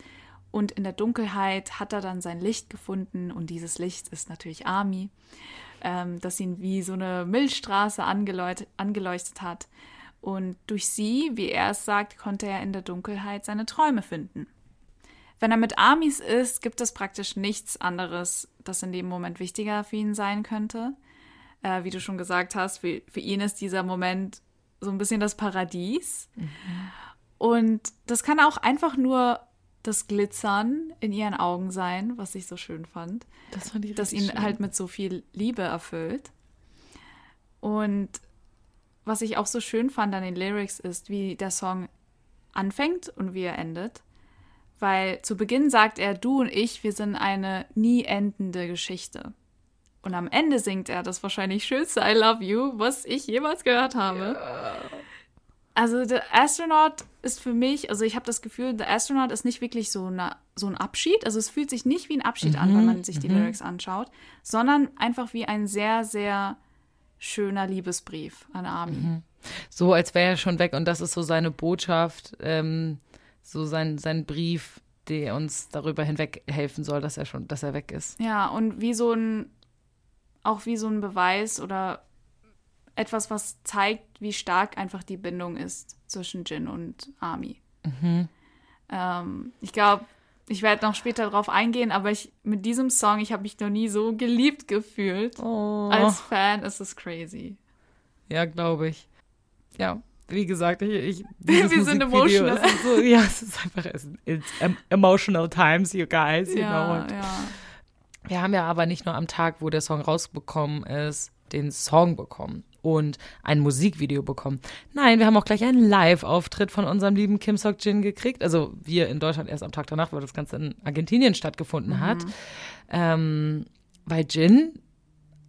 Und in der Dunkelheit hat er dann sein Licht gefunden und dieses Licht ist natürlich Army, ähm, das ihn wie so eine Milchstraße angeleuchtet, angeleuchtet hat. Und durch sie, wie er es sagt, konnte er in der Dunkelheit seine Träume finden. Wenn er mit Amis ist, gibt es praktisch nichts anderes, das in dem Moment wichtiger für ihn sein könnte. Äh, wie du schon gesagt hast, für, für, ihn ist dieser Moment so ein bisschen das Paradies. Mhm. Und das kann auch einfach nur das Glitzern in ihren Augen sein, was ich so schön fand. Das fand ich Das ihn schön. halt mit so viel Liebe erfüllt. Und was ich auch so schön fand an den Lyrics ist, wie der Song anfängt und wie er endet weil zu Beginn sagt er, du und ich, wir sind eine nie endende Geschichte. Und am Ende singt er das wahrscheinlich schönste I Love You, was ich jemals gehört habe. Ja. Also The Astronaut ist für mich, also ich habe das Gefühl, The Astronaut ist nicht wirklich so, eine, so ein Abschied. Also es fühlt sich nicht wie ein Abschied mhm, an, wenn man sich die mhm. Lyrics anschaut, sondern einfach wie ein sehr, sehr schöner Liebesbrief an Armin. Mhm. So, als wäre er schon weg und das ist so seine Botschaft. Ähm so sein, sein Brief, der uns darüber hinweg helfen soll, dass er schon, dass er weg ist. Ja, und wie so ein, auch wie so ein Beweis oder etwas, was zeigt, wie stark einfach die Bindung ist zwischen Jin und Ami. Mhm. Ähm, ich glaube, ich werde noch später darauf eingehen, aber ich mit diesem Song, ich habe mich noch nie so geliebt gefühlt. Oh. Als Fan ist es crazy. Ja, glaube ich. Ja, wie gesagt, ich, ich wir sind emotional. So, ja, es ist einfach it's emotional times, you guys, you ja, know. Ja. Wir haben ja aber nicht nur am Tag, wo der Song rausbekommen ist, den Song bekommen und ein Musikvideo bekommen. Nein, wir haben auch gleich einen Live-Auftritt von unserem lieben Kim Sok Jin gekriegt. Also wir in Deutschland erst am Tag danach, weil das Ganze in Argentinien stattgefunden mhm. hat. Ähm, weil Jin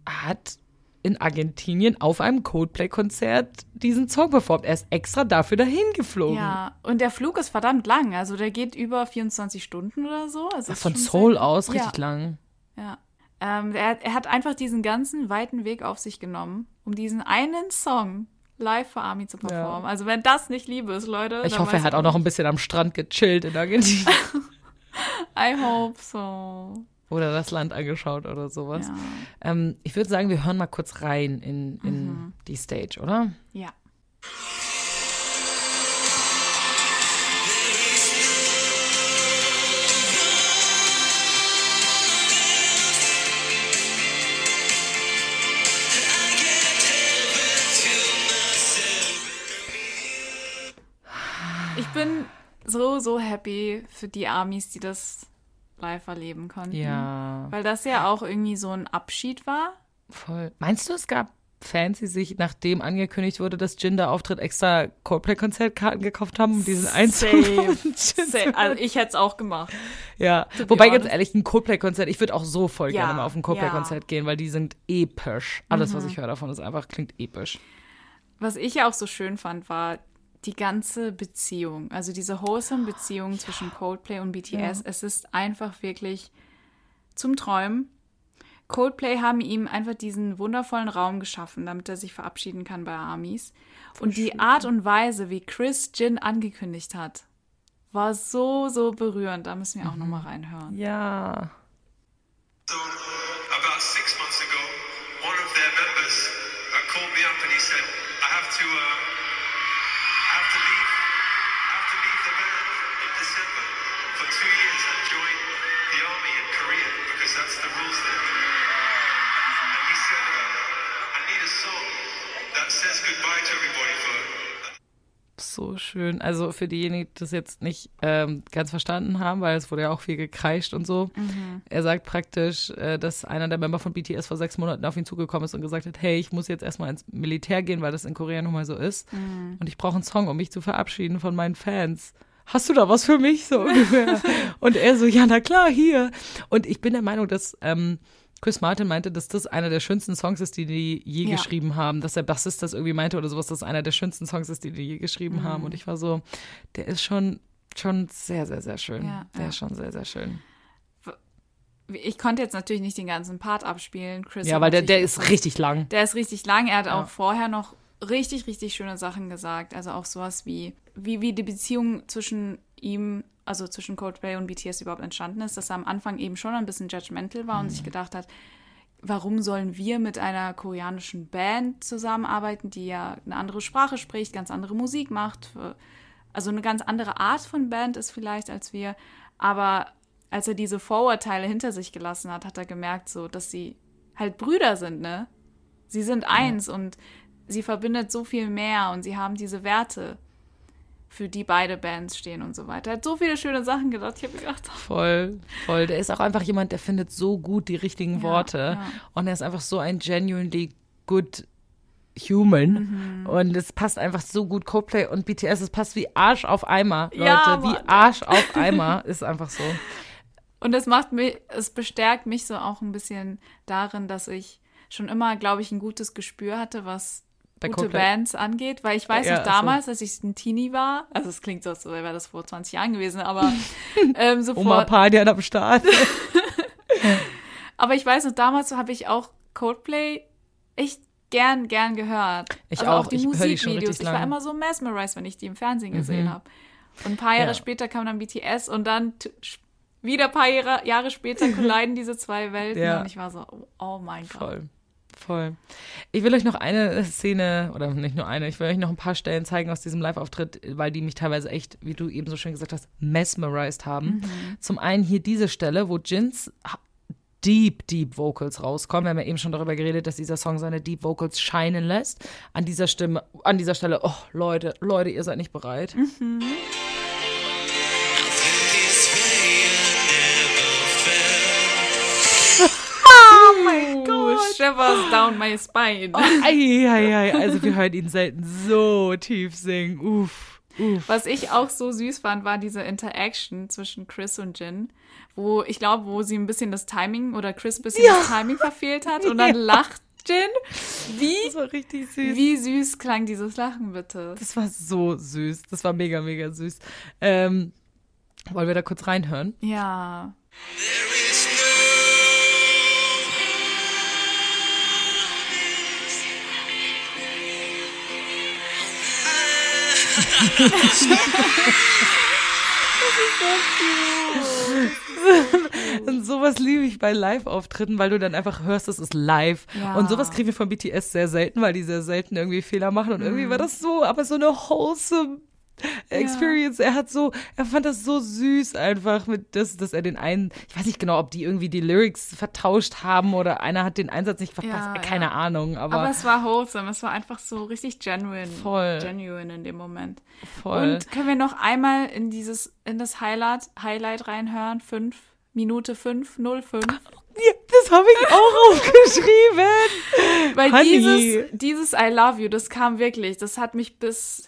hat in Argentinien auf einem Coldplay-Konzert diesen Song performt. Er ist extra dafür dahin geflogen. Ja, und der Flug ist verdammt lang. Also der geht über 24 Stunden oder so. Also von Seoul aus richtig ja. lang. Ja. Ähm, er, er, hat einfach diesen ganzen weiten Weg auf sich genommen, um diesen einen Song live für Army zu performen. Ja. Also wenn das nicht Liebe ist, Leute. Ich hoffe, er hat auch noch ein bisschen am Strand gechillt in Argentinien. I hope so oder das Land angeschaut oder sowas. Ja. Ähm, ich würde sagen, wir hören mal kurz rein in, in mhm. die Stage, oder? Ja. Ich bin so, so happy für die Amis, die das live erleben konnten. Ja. Weil das ja auch irgendwie so ein Abschied war. Voll. Meinst du, es gab Fans, die sich, nachdem angekündigt wurde, dass Jin da auftritt, extra Coldplay-Konzertkarten gekauft haben, um diesen Safe. Also ich hätte es auch gemacht. Ja, be wobei ganz ehrlich, ein Coldplay-Konzert, ich würde auch so voll Ja, gerne mal auf ein Coldplay-Konzert gehen, weil die sind episch. Alles, Mhm. was ich höre davon, ist einfach, klingt episch. Was ich ja auch so schön fand, war die ganze Beziehung. Also diese wholesome Beziehung zwischen Coldplay und BTS. Es ist einfach wirklich zum Träumen. Coldplay haben ihm einfach diesen wundervollen Raum geschaffen, damit er sich verabschieden kann bei Amis. Und die Art und Weise, wie Chris Jin angekündigt hat, war so, so berührend. Da müssen wir auch noch mal reinhören. Ja. So schön. Also für diejenigen, die das jetzt nicht ähm, ganz verstanden haben, weil es wurde ja auch viel gekreischt und so. Er sagt praktisch, äh, dass einer der Member von BTS vor sechs Monaten auf ihn zugekommen ist und gesagt hat, hey, ich muss jetzt erstmal ins Militär gehen, weil das in Korea nun mal so ist. Und ich brauche einen Song, um mich zu verabschieden von meinen Fans. Hast du da was für mich? So ungefähr. und er so, ja, na klar, hier. Und ich bin der Meinung, dass ähm, Chris Martin meinte, dass das einer der schönsten Songs ist, die die je Ja. geschrieben haben. Dass der Bassist das irgendwie meinte oder sowas, dass das einer der schönsten Songs ist, die die je geschrieben haben. Und ich war so, der ist schon, schon sehr, sehr, sehr schön. Ja, der ja. ist schon sehr, sehr schön. Ich konnte jetzt natürlich nicht den ganzen Part abspielen. Chris Ja, weil der, der ist richtig lang. Der ist richtig lang. Er hat auch vorher noch richtig, richtig schöne Sachen gesagt. Also auch sowas wie, wie, wie die Beziehung zwischen ihm, also zwischen Coldplay und BTS überhaupt entstanden ist, dass er am Anfang eben schon ein bisschen judgmental war und Mhm. sich gedacht hat, warum sollen wir mit einer koreanischen Band zusammenarbeiten, die ja eine andere Sprache spricht, ganz andere Musik macht, also eine ganz andere Art von Band ist vielleicht als wir, aber als er diese Vorurteile hinter sich gelassen hat, hat er gemerkt, so, dass sie halt Brüder sind, ne? Sie sind eins und sie verbindet so viel mehr und sie haben diese Werte, für die beide Bands stehen und so weiter. Er hat so viele schöne Sachen gedacht. Ich habe gedacht, Voll, voll. Der ist auch einfach jemand, der findet so gut die richtigen Ja, Worte. ja. Und er ist einfach so ein genuinely good human. Mhm. Und es passt einfach so gut. Coldplay und BTS, es passt wie Arsch auf Eimer, Leute. Ja, wie. Arsch auf Eimer ist einfach so. Und es macht mich, es bestärkt mich so auch ein bisschen darin, dass ich schon immer, glaube ich, ein gutes Gespür hatte, was Bei gute Coldplay. Bands angeht. Weil ich weiß Ja, noch ach so. damals, als ich ein Teenie war, also es klingt so, als wäre das vor 20 Jahren gewesen, aber ähm, so Oma Padian am Start. aber ich weiß noch, damals habe ich auch Coldplay echt gern, gern gehört. Ich also auch. die Ich höre die Musikvideos. Ich war. Mhm. immer so mesmerized, wenn ich die im Fernsehen gesehen habe. Und ein paar Jahre Ja. später kam dann BTS und dann wieder ein paar Jahre, Jahre später colliden diese zwei Welten Ja. und ich war so, oh, oh mein Gott. Voll. Voll. Ich will euch noch eine Szene, oder nicht nur eine, ich will euch noch ein paar Stellen zeigen aus diesem Live-Auftritt, weil die mich teilweise echt, wie du eben so schön gesagt hast, mesmerized haben. Zum einen hier diese Stelle, wo Jins Deep, Deep Vocals rauskommen. Wir haben ja eben schon darüber geredet, dass dieser Song seine Deep Vocals scheinen lässt. An dieser Stimme, an dieser Stelle, oh Leute, Leute, ihr seid nicht bereit. Oh mein Gott. Shivers down my spine. Ei, ei, ei. Also wir hören ihn selten so tief singen. Uff, uff. Was ich auch so süß fand, war diese Interaction zwischen Chris und Jin, wo ich glaube, wo sie ein bisschen das Timing oder Chris ein bisschen das Timing verfehlt hat und dann Ja. lacht Jin. Wie, Das war richtig süß. wie süß klang dieses Lachen bitte? Das war so süß. Das war mega, mega süß. Ähm, wollen wir da kurz reinhören? Ja. There is Und sowas liebe ich bei Live-Auftritten, weil du dann einfach hörst, es ist live. Ja. Und sowas kriegen wir von BTS sehr selten, weil die sehr selten irgendwie Fehler machen. Und irgendwie war das so, aber so eine wholesome Experience. Er hat so, er fand das so süß einfach, mit das, dass er den einen, ich weiß nicht genau, ob die irgendwie die Lyrics vertauscht haben oder einer hat den Einsatz nicht verpasst. Ja, Keine ja. Ahnung, aber, Aber es war wholesome, es war einfach so richtig genuine. Voll. Genuine in dem Moment. voll. Und können wir noch einmal in dieses, in das Highlight, Highlight reinhören? Fünf Minute 505. Ja, das habe ich auch aufgeschrieben. Weil Honey. dieses, dieses I love you, das kam wirklich, das hat mich bis,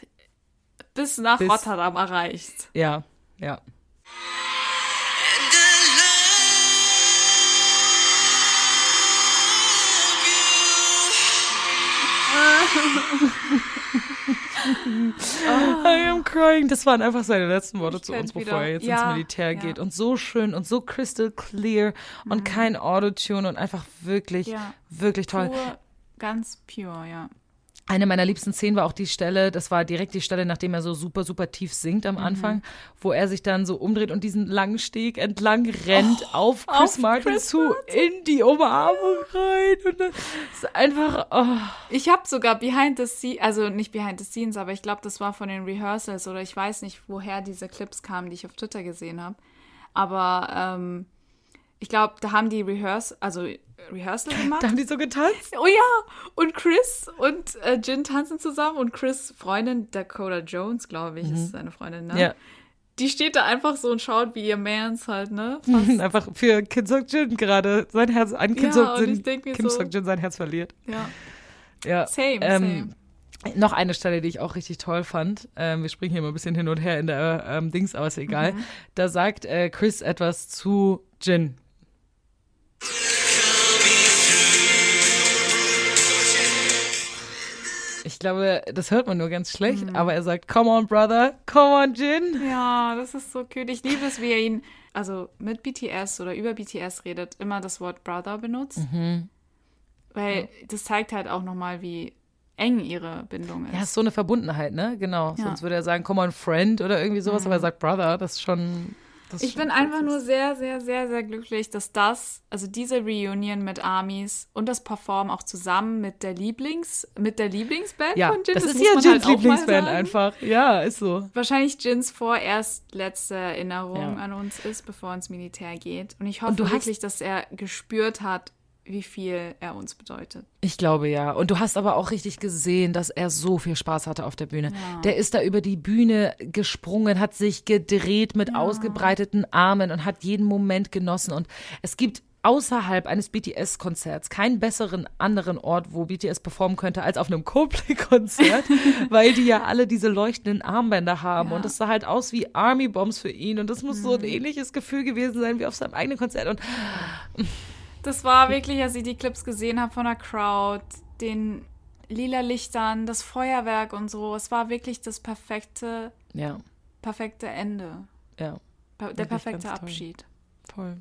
bis nach Bis- Rotterdam erreicht. Ja, ja. I am crying. Das waren einfach seine letzten Worte Ich zu uns, bevor wieder- er jetzt ja, ins Militär ja. geht. Und so schön und so crystal clear und kein Autotune und einfach wirklich, Ja. wirklich toll. Pur, ganz pure, ja. Eine meiner liebsten Szenen war auch die Stelle, das war direkt die Stelle, nachdem er so super, super tief singt Mhm. am Anfang, wo er sich dann so umdreht und diesen langen Steg entlang rennt auf Chris auf Martin Chris zu, in die Umarmung rein. Und das ist einfach, oh. Ich habe sogar Behind the Scenes, also nicht Behind the Scenes, aber ich glaube, das war von den Rehearsals oder ich weiß nicht, woher diese Clips kamen, die ich auf Twitter gesehen habe. Aber ähm, ich glaube, da haben die Rehearsal, also Rehearsal gemacht. Da haben die so getanzt. Oh ja, und Chris und äh, Jin tanzen zusammen und Chris Freundin, Dakota Jones, glaube ich, ist seine Freundin, ne? Mhm. Ja. Die steht da einfach so und schaut, wie ihr Mans halt, ne? Fast, Einfach für Kim Sok Jin gerade sein Herz, an Kim Ja, Sok Jin, Kim so- Sok Jin sein Herz verliert. ja. Ja. Same, Ähm, Noch eine Stelle, die ich auch richtig toll fand. Ähm, wir springen hier mal ein bisschen hin und her in der ähm, Dings, aber ist egal. Mhm. Da sagt äh, Chris etwas zu Jin. Ich glaube, das hört man nur ganz schlecht, Mhm. aber er sagt, come on, brother, come on, Jin. Ja, das ist so cute. Ich liebe es, wie er ihn, also mit BTS oder über BTS redet, immer das Wort Brother benutzt. Mhm. Weil das zeigt halt auch nochmal, wie eng ihre Bindung ist. Ja, ist so eine Verbundenheit, ne? Genau. Ja. Mhm. Sonst würde er sagen, come on, friend oder irgendwie sowas, aber er sagt brother, das ist schon. Das ist Ich bin einfach nur sehr, sehr, sehr, sehr glücklich, dass das, also diese Reunion mit Armies und das Perform auch zusammen mit der Lieblings, mit der Lieblingsband Ja, von Jin, das, ist muss ja Jins halt Lieblingsband einfach. Ja, ist so. Wahrscheinlich Jins vorerst letzte Erinnerung Ja. an uns ist, bevor er ins Militär geht. Und ich hoffe Und du hast- wirklich, dass er gespürt hat, wie viel er uns bedeutet. Ich glaube ja. Und du hast aber auch richtig gesehen, dass er so viel Spaß hatte auf der Bühne. Der ist da über die Bühne gesprungen, hat sich gedreht mit ausgebreiteten Armen und hat jeden Moment genossen. Und es gibt außerhalb eines BTS-Konzerts keinen besseren anderen Ort, wo BTS performen könnte, als auf einem Coldplay-Konzert, weil die ja alle diese leuchtenden Armbänder haben. Und das sah halt aus wie Army-Bombs für ihn. Und das muss so ein ähnliches Gefühl gewesen sein wie auf seinem eigenen Konzert. Und Das war wirklich, als ich die Clips gesehen habe von der Crowd, den lila Lichtern, das Feuerwerk und so. Es war wirklich das perfekte, ja, perfekte Ende. ja. Der Wirklich perfekte toll. Abschied. Toll.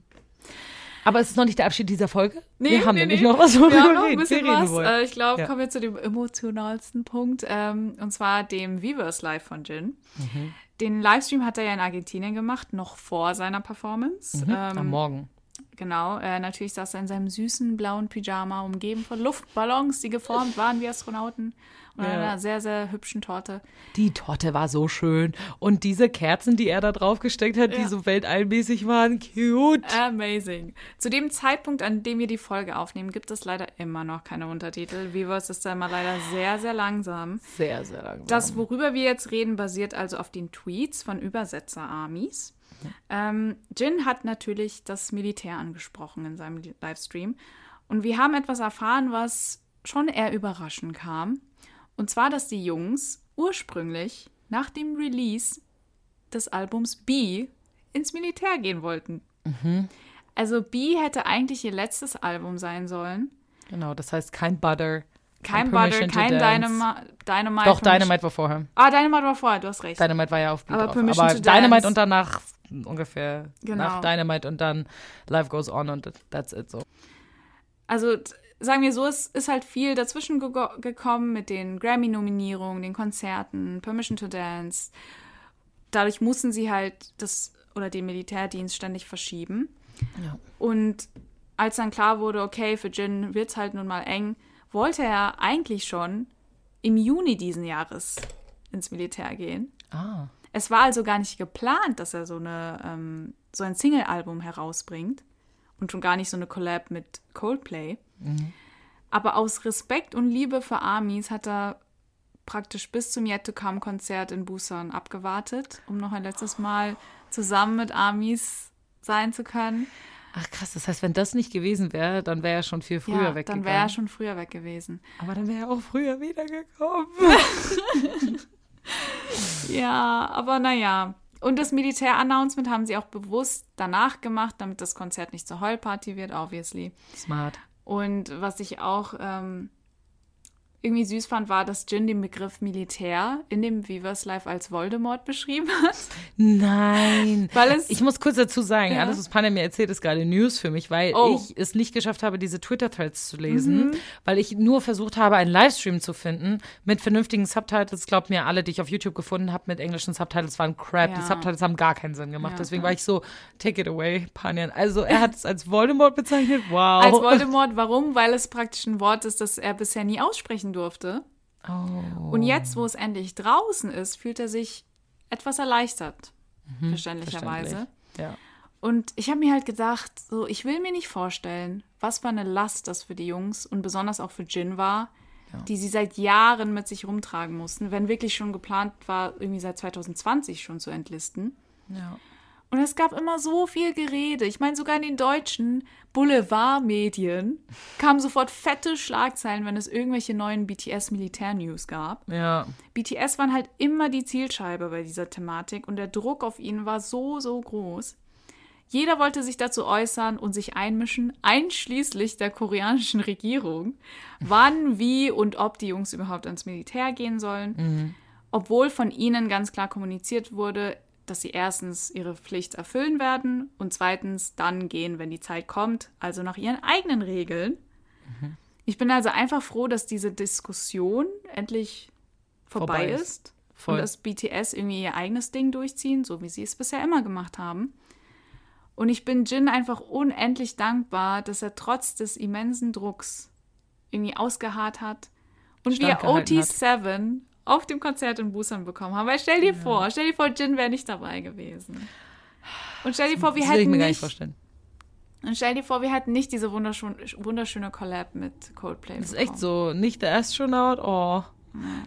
Aber es ist noch nicht der Abschied dieser Folge. Nee, wir haben nee, nämlich nee. noch was, Wir haben noch ein bisschen was. wollen. Äh, ich glaube, Ja. kommen wir zu dem emotionalsten Punkt. Ähm, und zwar dem Weverse Live von Jin. Mhm. Den Livestream hat er ja in Argentinien gemacht, noch vor seiner Performance. Mhm, Ähm, Am Morgen. Genau, äh, natürlich saß er in seinem süßen blauen Pyjama, umgeben von Luftballons, die geformt waren wie Astronauten. Und Ja. einer sehr, sehr hübschen Torte. Die Torte war so schön. Und diese Kerzen, die er da drauf gesteckt hat, die Ja. so weltallmäßig waren, cute. Amazing. Zu dem Zeitpunkt, an dem wir die Folge aufnehmen, gibt es leider immer noch keine Untertitel. Viverse ist da immer leider sehr, sehr langsam. Sehr, sehr langsam. Das, worüber wir jetzt reden, basiert also auf den Tweets von Übersetzer-Armies. Ähm, Jin hat natürlich das Militär angesprochen in seinem Livestream. Und wir haben etwas erfahren, was schon eher überraschend kam. Und zwar, dass die Jungs ursprünglich nach dem Release des Albums B ins Militär gehen wollten. Also B hätte eigentlich ihr letztes Album sein sollen. genau, das heißt kein Butter. Kein Butter, kein. Dynamite. Dynamite Doch, Dynamite war vorher. Ah, Dynamite war vorher, du hast recht. Dynamite war ja auf Beat Aber. Permission Aber Dynamite und danach ungefähr Genau. nach Dynamite und dann Life Goes On und that's it so. also sagen wir so, es ist halt viel dazwischen ge gekommen mit den Grammy-Nominierungen, den Konzerten, Permission to Dance. Dadurch mussten sie halt das oder den Militärdienst ständig verschieben. Ja. Und als dann klar wurde, okay, für Jin wird es halt nun mal eng, wollte er eigentlich schon im Juni diesen Jahres ins Militär gehen. Ah. Es war also gar nicht geplant, dass er so, eine, ähm, so ein Single-Album herausbringt und schon gar nicht so eine Collab mit Coldplay. Aber aus Respekt und Liebe für Armies hat er praktisch bis zum Yet to Come Konzert in Busan abgewartet, um noch ein letztes Mal zusammen mit Armies sein zu können. Ach krass, das heißt, wenn das nicht gewesen wäre, dann wäre er schon viel früher ja, weggegangen. dann wäre er schon früher weg gewesen. Aber dann wäre er auch früher wiedergekommen. Ja, aber naja. Und das Militär-Announcement haben sie auch bewusst danach gemacht, damit das Konzert nicht zur Heulparty wird, obviously. Smart. Und was ich auch ähm, irgendwie süß fand, war, dass Jin den Begriff Militär in dem Viver's Life als Voldemort beschrieben hat. Nein. Weil es- ich muss kurz dazu sagen, Ja. alles, was Panne mir erzählt, ist gerade News für mich, weil Oh. Mhm. ich es nicht geschafft habe, diese Twitter-Threads zu lesen, weil ich nur versucht habe, einen Livestream zu finden mit vernünftigen Subtitles. Glaubt mir, alle, die ich auf YouTube gefunden habe mit englischen Subtitles, waren crap. Die Ja. Subtitles haben gar keinen Sinn gemacht. Ja, Deswegen war ich so, take it away, Panjan. Also er hat es als Voldemort bezeichnet. Wow. Als Voldemort, warum? Weil es praktisch ein Wort ist, das er bisher nie aussprechen durfte. oh. Und jetzt, wo es endlich draußen ist, fühlt er sich etwas erleichtert. verständlicherweise. Mhm, Verständlich. Ja. Und ich habe mir halt gedacht, so, ich will mir nicht vorstellen, was für eine Last das für die Jungs und besonders auch für Jin war, die sie seit Jahren mit sich rumtragen mussten, wenn wirklich schon geplant war, irgendwie seit 2020 schon zu entlisten. ja. Und es gab immer so viel Gerede. Ich meine, sogar in den deutschen Boulevardmedien kamen sofort fette Schlagzeilen, wenn es irgendwelche neuen BTS-Militär-News gab. Ja. BTS waren halt immer die Zielscheibe bei dieser Thematik und der Druck auf ihnen war so, so groß. Jeder wollte sich dazu äußern und sich einmischen, einschließlich der koreanischen Regierung, wann, wie und ob die Jungs überhaupt ans Militär gehen sollen. Obwohl von ihnen ganz klar kommuniziert wurde, dass sie erstens ihre Pflicht erfüllen werden und zweitens dann gehen, wenn die Zeit kommt, also nach ihren eigenen Regeln. Ich bin also einfach froh, dass diese Diskussion endlich vorbei, Vorbei ist. ist Voll. und dass BTS irgendwie ihr eigenes Ding durchziehen, so wie sie es bisher immer gemacht haben. Und ich bin Jin einfach unendlich dankbar, dass er trotz des immensen Drucks irgendwie ausgeharrt hat und wir Standgehalten hat. OT7 auf dem Konzert in Busan bekommen haben. Weil stell dir vor, stell dir vor, Jin wäre nicht dabei gewesen. Und stell dir vor, wir das will ich hätten mir gar nicht nicht, vorstellen. und stell dir vor, wir hätten nicht diese wunderschön, wunderschöne Collab mit Coldplay. Das ist echt so, nicht der Astronaut, oh.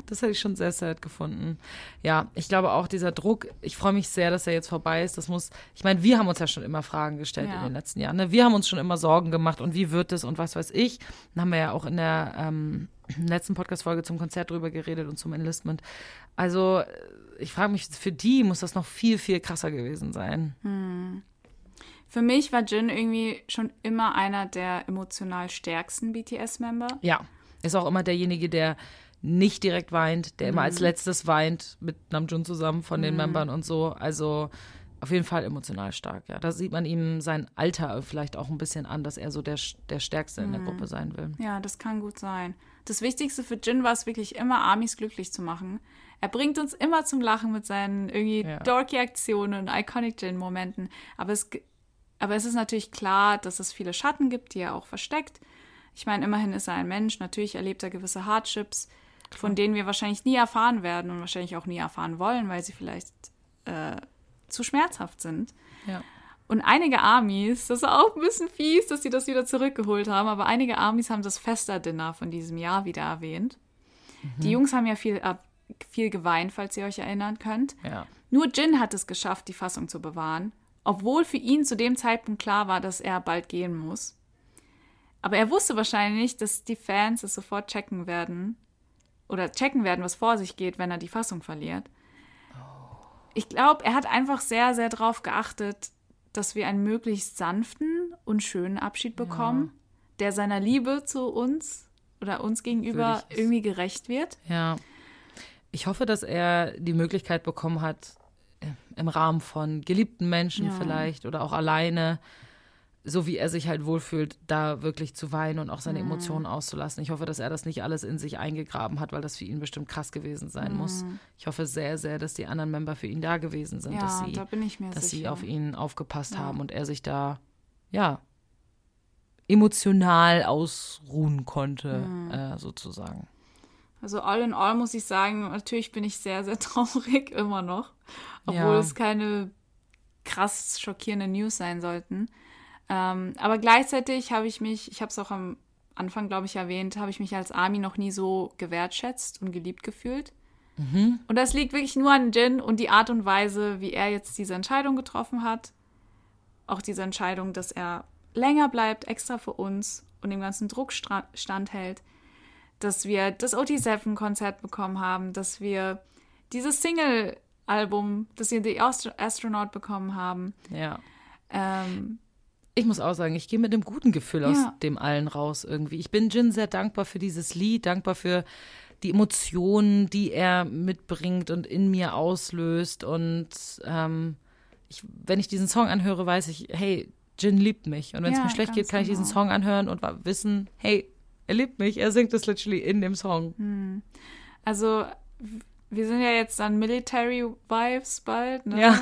Das hätte ich schon sehr sad gefunden. Ja, ich glaube auch dieser Druck, ich freue mich sehr, dass er jetzt vorbei ist. Das muss, ich meine, wir haben uns ja schon immer Fragen gestellt Ja. in den letzten Jahren. Ne? Wir haben uns schon immer Sorgen gemacht und wie wird es und was weiß ich. Dann haben wir ja auch in der ähm, letzten Podcast-Folge zum Konzert drüber geredet und zum Enlistment. Also, äh, ich frage mich, für die muss das noch viel, viel krasser gewesen sein. Für mich war Jin irgendwie schon immer einer der emotional stärksten BTS-Member. Ja, ist auch immer derjenige, der nicht direkt weint, der immer als letztes weint mit Namjoon zusammen von den Membern und so. Also auf jeden Fall emotional stark, ja. Da sieht man ihm sein Alter vielleicht auch ein bisschen an, dass er so der, der Stärkste in der Gruppe sein will. Ja, das kann gut sein. Das Wichtigste für Jin war es wirklich immer, Amis glücklich zu machen. Er bringt uns immer zum Lachen mit seinen irgendwie Ja. dorky Aktionen, Iconic Jin-Momenten. Aber es, aber es ist natürlich klar, dass es viele Schatten gibt, die er auch versteckt. Ich meine, immerhin ist er ein Mensch. Natürlich erlebt er gewisse Hardships, von denen wir wahrscheinlich nie erfahren werden und wahrscheinlich auch nie erfahren wollen, weil sie vielleicht äh, zu schmerzhaft sind. Ja. Und einige Amis, das ist auch ein bisschen fies, dass sie das wieder zurückgeholt haben, aber einige Amis haben das Fester-Dinner von diesem Jahr wieder erwähnt. Die Jungs haben ja viel, äh, viel geweint, falls ihr euch erinnern könnt. Ja. Nur Jin hat es geschafft, die Fassung zu bewahren, obwohl für ihn zu dem Zeitpunkt klar war, dass er bald gehen muss. Aber er wusste wahrscheinlich, dass die Fans es sofort checken werden oder checken werden, was vor sich geht, wenn er die Fassung verliert. Ich glaube, er hat einfach sehr, sehr darauf geachtet, dass wir einen möglichst sanften und schönen Abschied bekommen, der seiner Liebe zu uns oder uns gegenüber irgendwie gerecht wird. Ja. Ich hoffe, dass er die Möglichkeit bekommen hat, äh, im Rahmen von geliebten Menschen Ja. vielleicht oder auch alleine, so wie er sich halt wohlfühlt, da wirklich zu weinen und auch Mhm. seine Emotionen auszulassen. Ich hoffe, dass er das nicht alles in sich eingegraben hat, weil das für ihn bestimmt krass gewesen sein muss. Ich hoffe sehr, sehr, dass die anderen Member für ihn da gewesen sind, Mhm. Ja, dass sie, da bin ich mir dass sie auf ihn aufgepasst Ja. haben und er sich da, ja, emotional ausruhen konnte, Mhm. äh, sozusagen. Also all in all muss ich sagen, natürlich bin ich sehr, sehr traurig immer noch, obwohl Ja. es keine krass schockierende News sein sollten. Ähm, aber gleichzeitig habe ich mich, ich habe es auch am Anfang, glaube ich, erwähnt, habe ich mich als Army noch nie so gewertschätzt und geliebt gefühlt. Und das liegt wirklich nur an Jin und die Art und Weise, wie er jetzt diese Entscheidung getroffen hat. auch diese Entscheidung, dass er länger bleibt, extra für uns und dem ganzen Druck standhält, dass wir das OT7-Konzert bekommen haben, dass wir dieses Single-Album, dass wir The Astro Astronaut bekommen haben. Ja. Ähm, Ich muss auch sagen, ich gehe mit einem guten Gefühl aus Ja. dem allen raus irgendwie. Ich bin Jin sehr dankbar für dieses Lied, dankbar für die Emotionen, die er mitbringt und in mir auslöst. Und ähm, ich, wenn ich diesen Song anhöre, weiß ich, hey, Jin liebt mich. Und wenn es Ja, mir schlecht geht, kann ich diesen genau. Song anhören und wissen, hey, er liebt mich. Er singt es literally in dem Song. also, w- wir sind ja jetzt an Military Vibes bald, ne? Ja.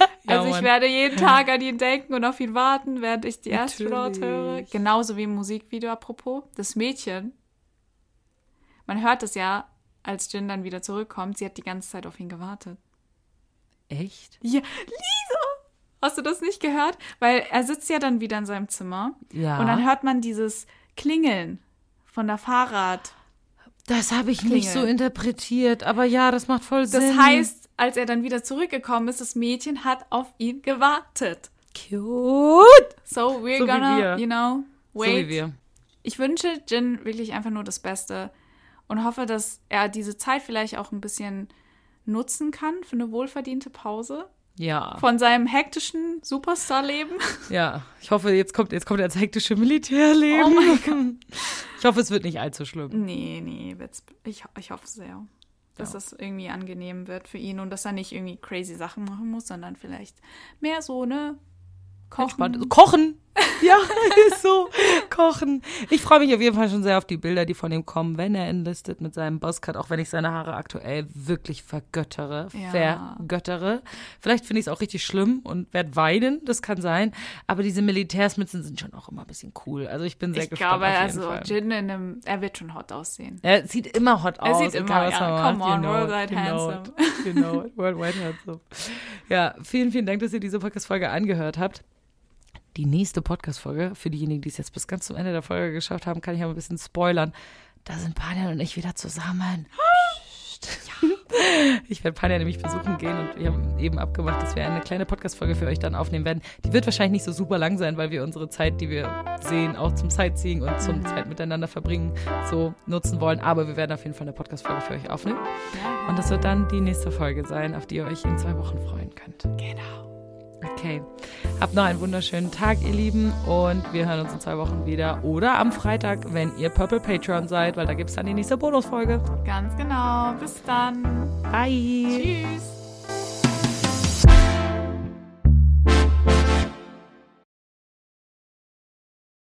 Ja, Also ich Mann. werde jeden Tag an ihn denken und auf ihn warten, während ich die Astronaut Natürlich. höre. Genauso wie im Musikvideo apropos. Das Mädchen, man hört es ja, als Jin dann wieder zurückkommt, sie hat die ganze Zeit auf ihn gewartet. Echt? Ja, Lisa! Hast du das nicht gehört? Weil er sitzt ja dann wieder in seinem Zimmer Ja. und dann hört man dieses Klingeln von der Fahrrad. Das habe ich nicht Klingel. so interpretiert, aber ja, das macht voll Das Sinn. heißt, als er dann wieder zurückgekommen ist, das Mädchen hat auf ihn gewartet. cute. So we're So gonna, wir. you know, So wait. wir. Ich wünsche Jin wirklich einfach nur das Beste und hoffe, dass er diese Zeit vielleicht auch ein bisschen nutzen kann für eine wohlverdiente Pause Ja. von seinem hektischen Superstar-Leben. Ja, ich hoffe, jetzt kommt, jetzt kommt das hektische Militärleben. Oh mein Gott. Ich hoffe, es wird nicht allzu schlimm. Nee, nee, ich, ich hoffe sehr, dass das irgendwie angenehm wird für ihn und dass er nicht irgendwie crazy Sachen machen muss, sondern vielleicht mehr so, ne? Kochen. Spannend. Kochen! Ja, ist so. Kochen. Ich freue mich auf jeden Fall schon sehr auf die Bilder, die von ihm kommen, wenn er enlistet mit seinem Buzzcut, auch wenn ich seine Haare aktuell wirklich vergöttere. Ja. Vergöttere. Vielleicht finde ich es auch richtig schlimm und werde weinen, das kann sein. Aber diese Militärsmützen sind schon auch immer ein bisschen cool. Also ich bin sehr Ich gespannt. glaube, auf jeden also Fall. Jin in einem, er wird schon hot aussehen. Er sieht immer hot aus. sieht egal, immer, ja, er come on, You know worldwide you know handsome. it, You know it, worldwide handsome. Ja, vielen, vielen Dank, dass ihr diese Podcast-Folge angehört habt. Die nächste Podcast-Folge, für diejenigen, die es jetzt bis ganz zum Ende der Folge geschafft haben, kann ich aber ein bisschen spoilern. Da sind Panja und ich wieder zusammen. Psst. Ich werde Panja nämlich besuchen gehen und wir haben eben abgemacht, dass wir eine kleine Podcast-Folge für euch dann aufnehmen werden. Die wird wahrscheinlich nicht so super lang sein, weil wir unsere Zeit, die wir sehen, auch zum Sightseeing und zum Zeit miteinander verbringen, so nutzen wollen. Aber wir werden auf jeden Fall eine Podcast-Folge für euch aufnehmen. Und das wird dann die nächste Folge sein, auf die ihr euch in zwei Wochen freuen könnt. Genau. Okay. Habt noch einen wunderschönen Tag, ihr Lieben. Und wir hören uns in zwei Wochen wieder. Oder am Freitag, wenn ihr Purple Patreon seid, weil da gibt es dann die nächste Bonusfolge. Ganz genau. Bis dann. Bye. Tschüss.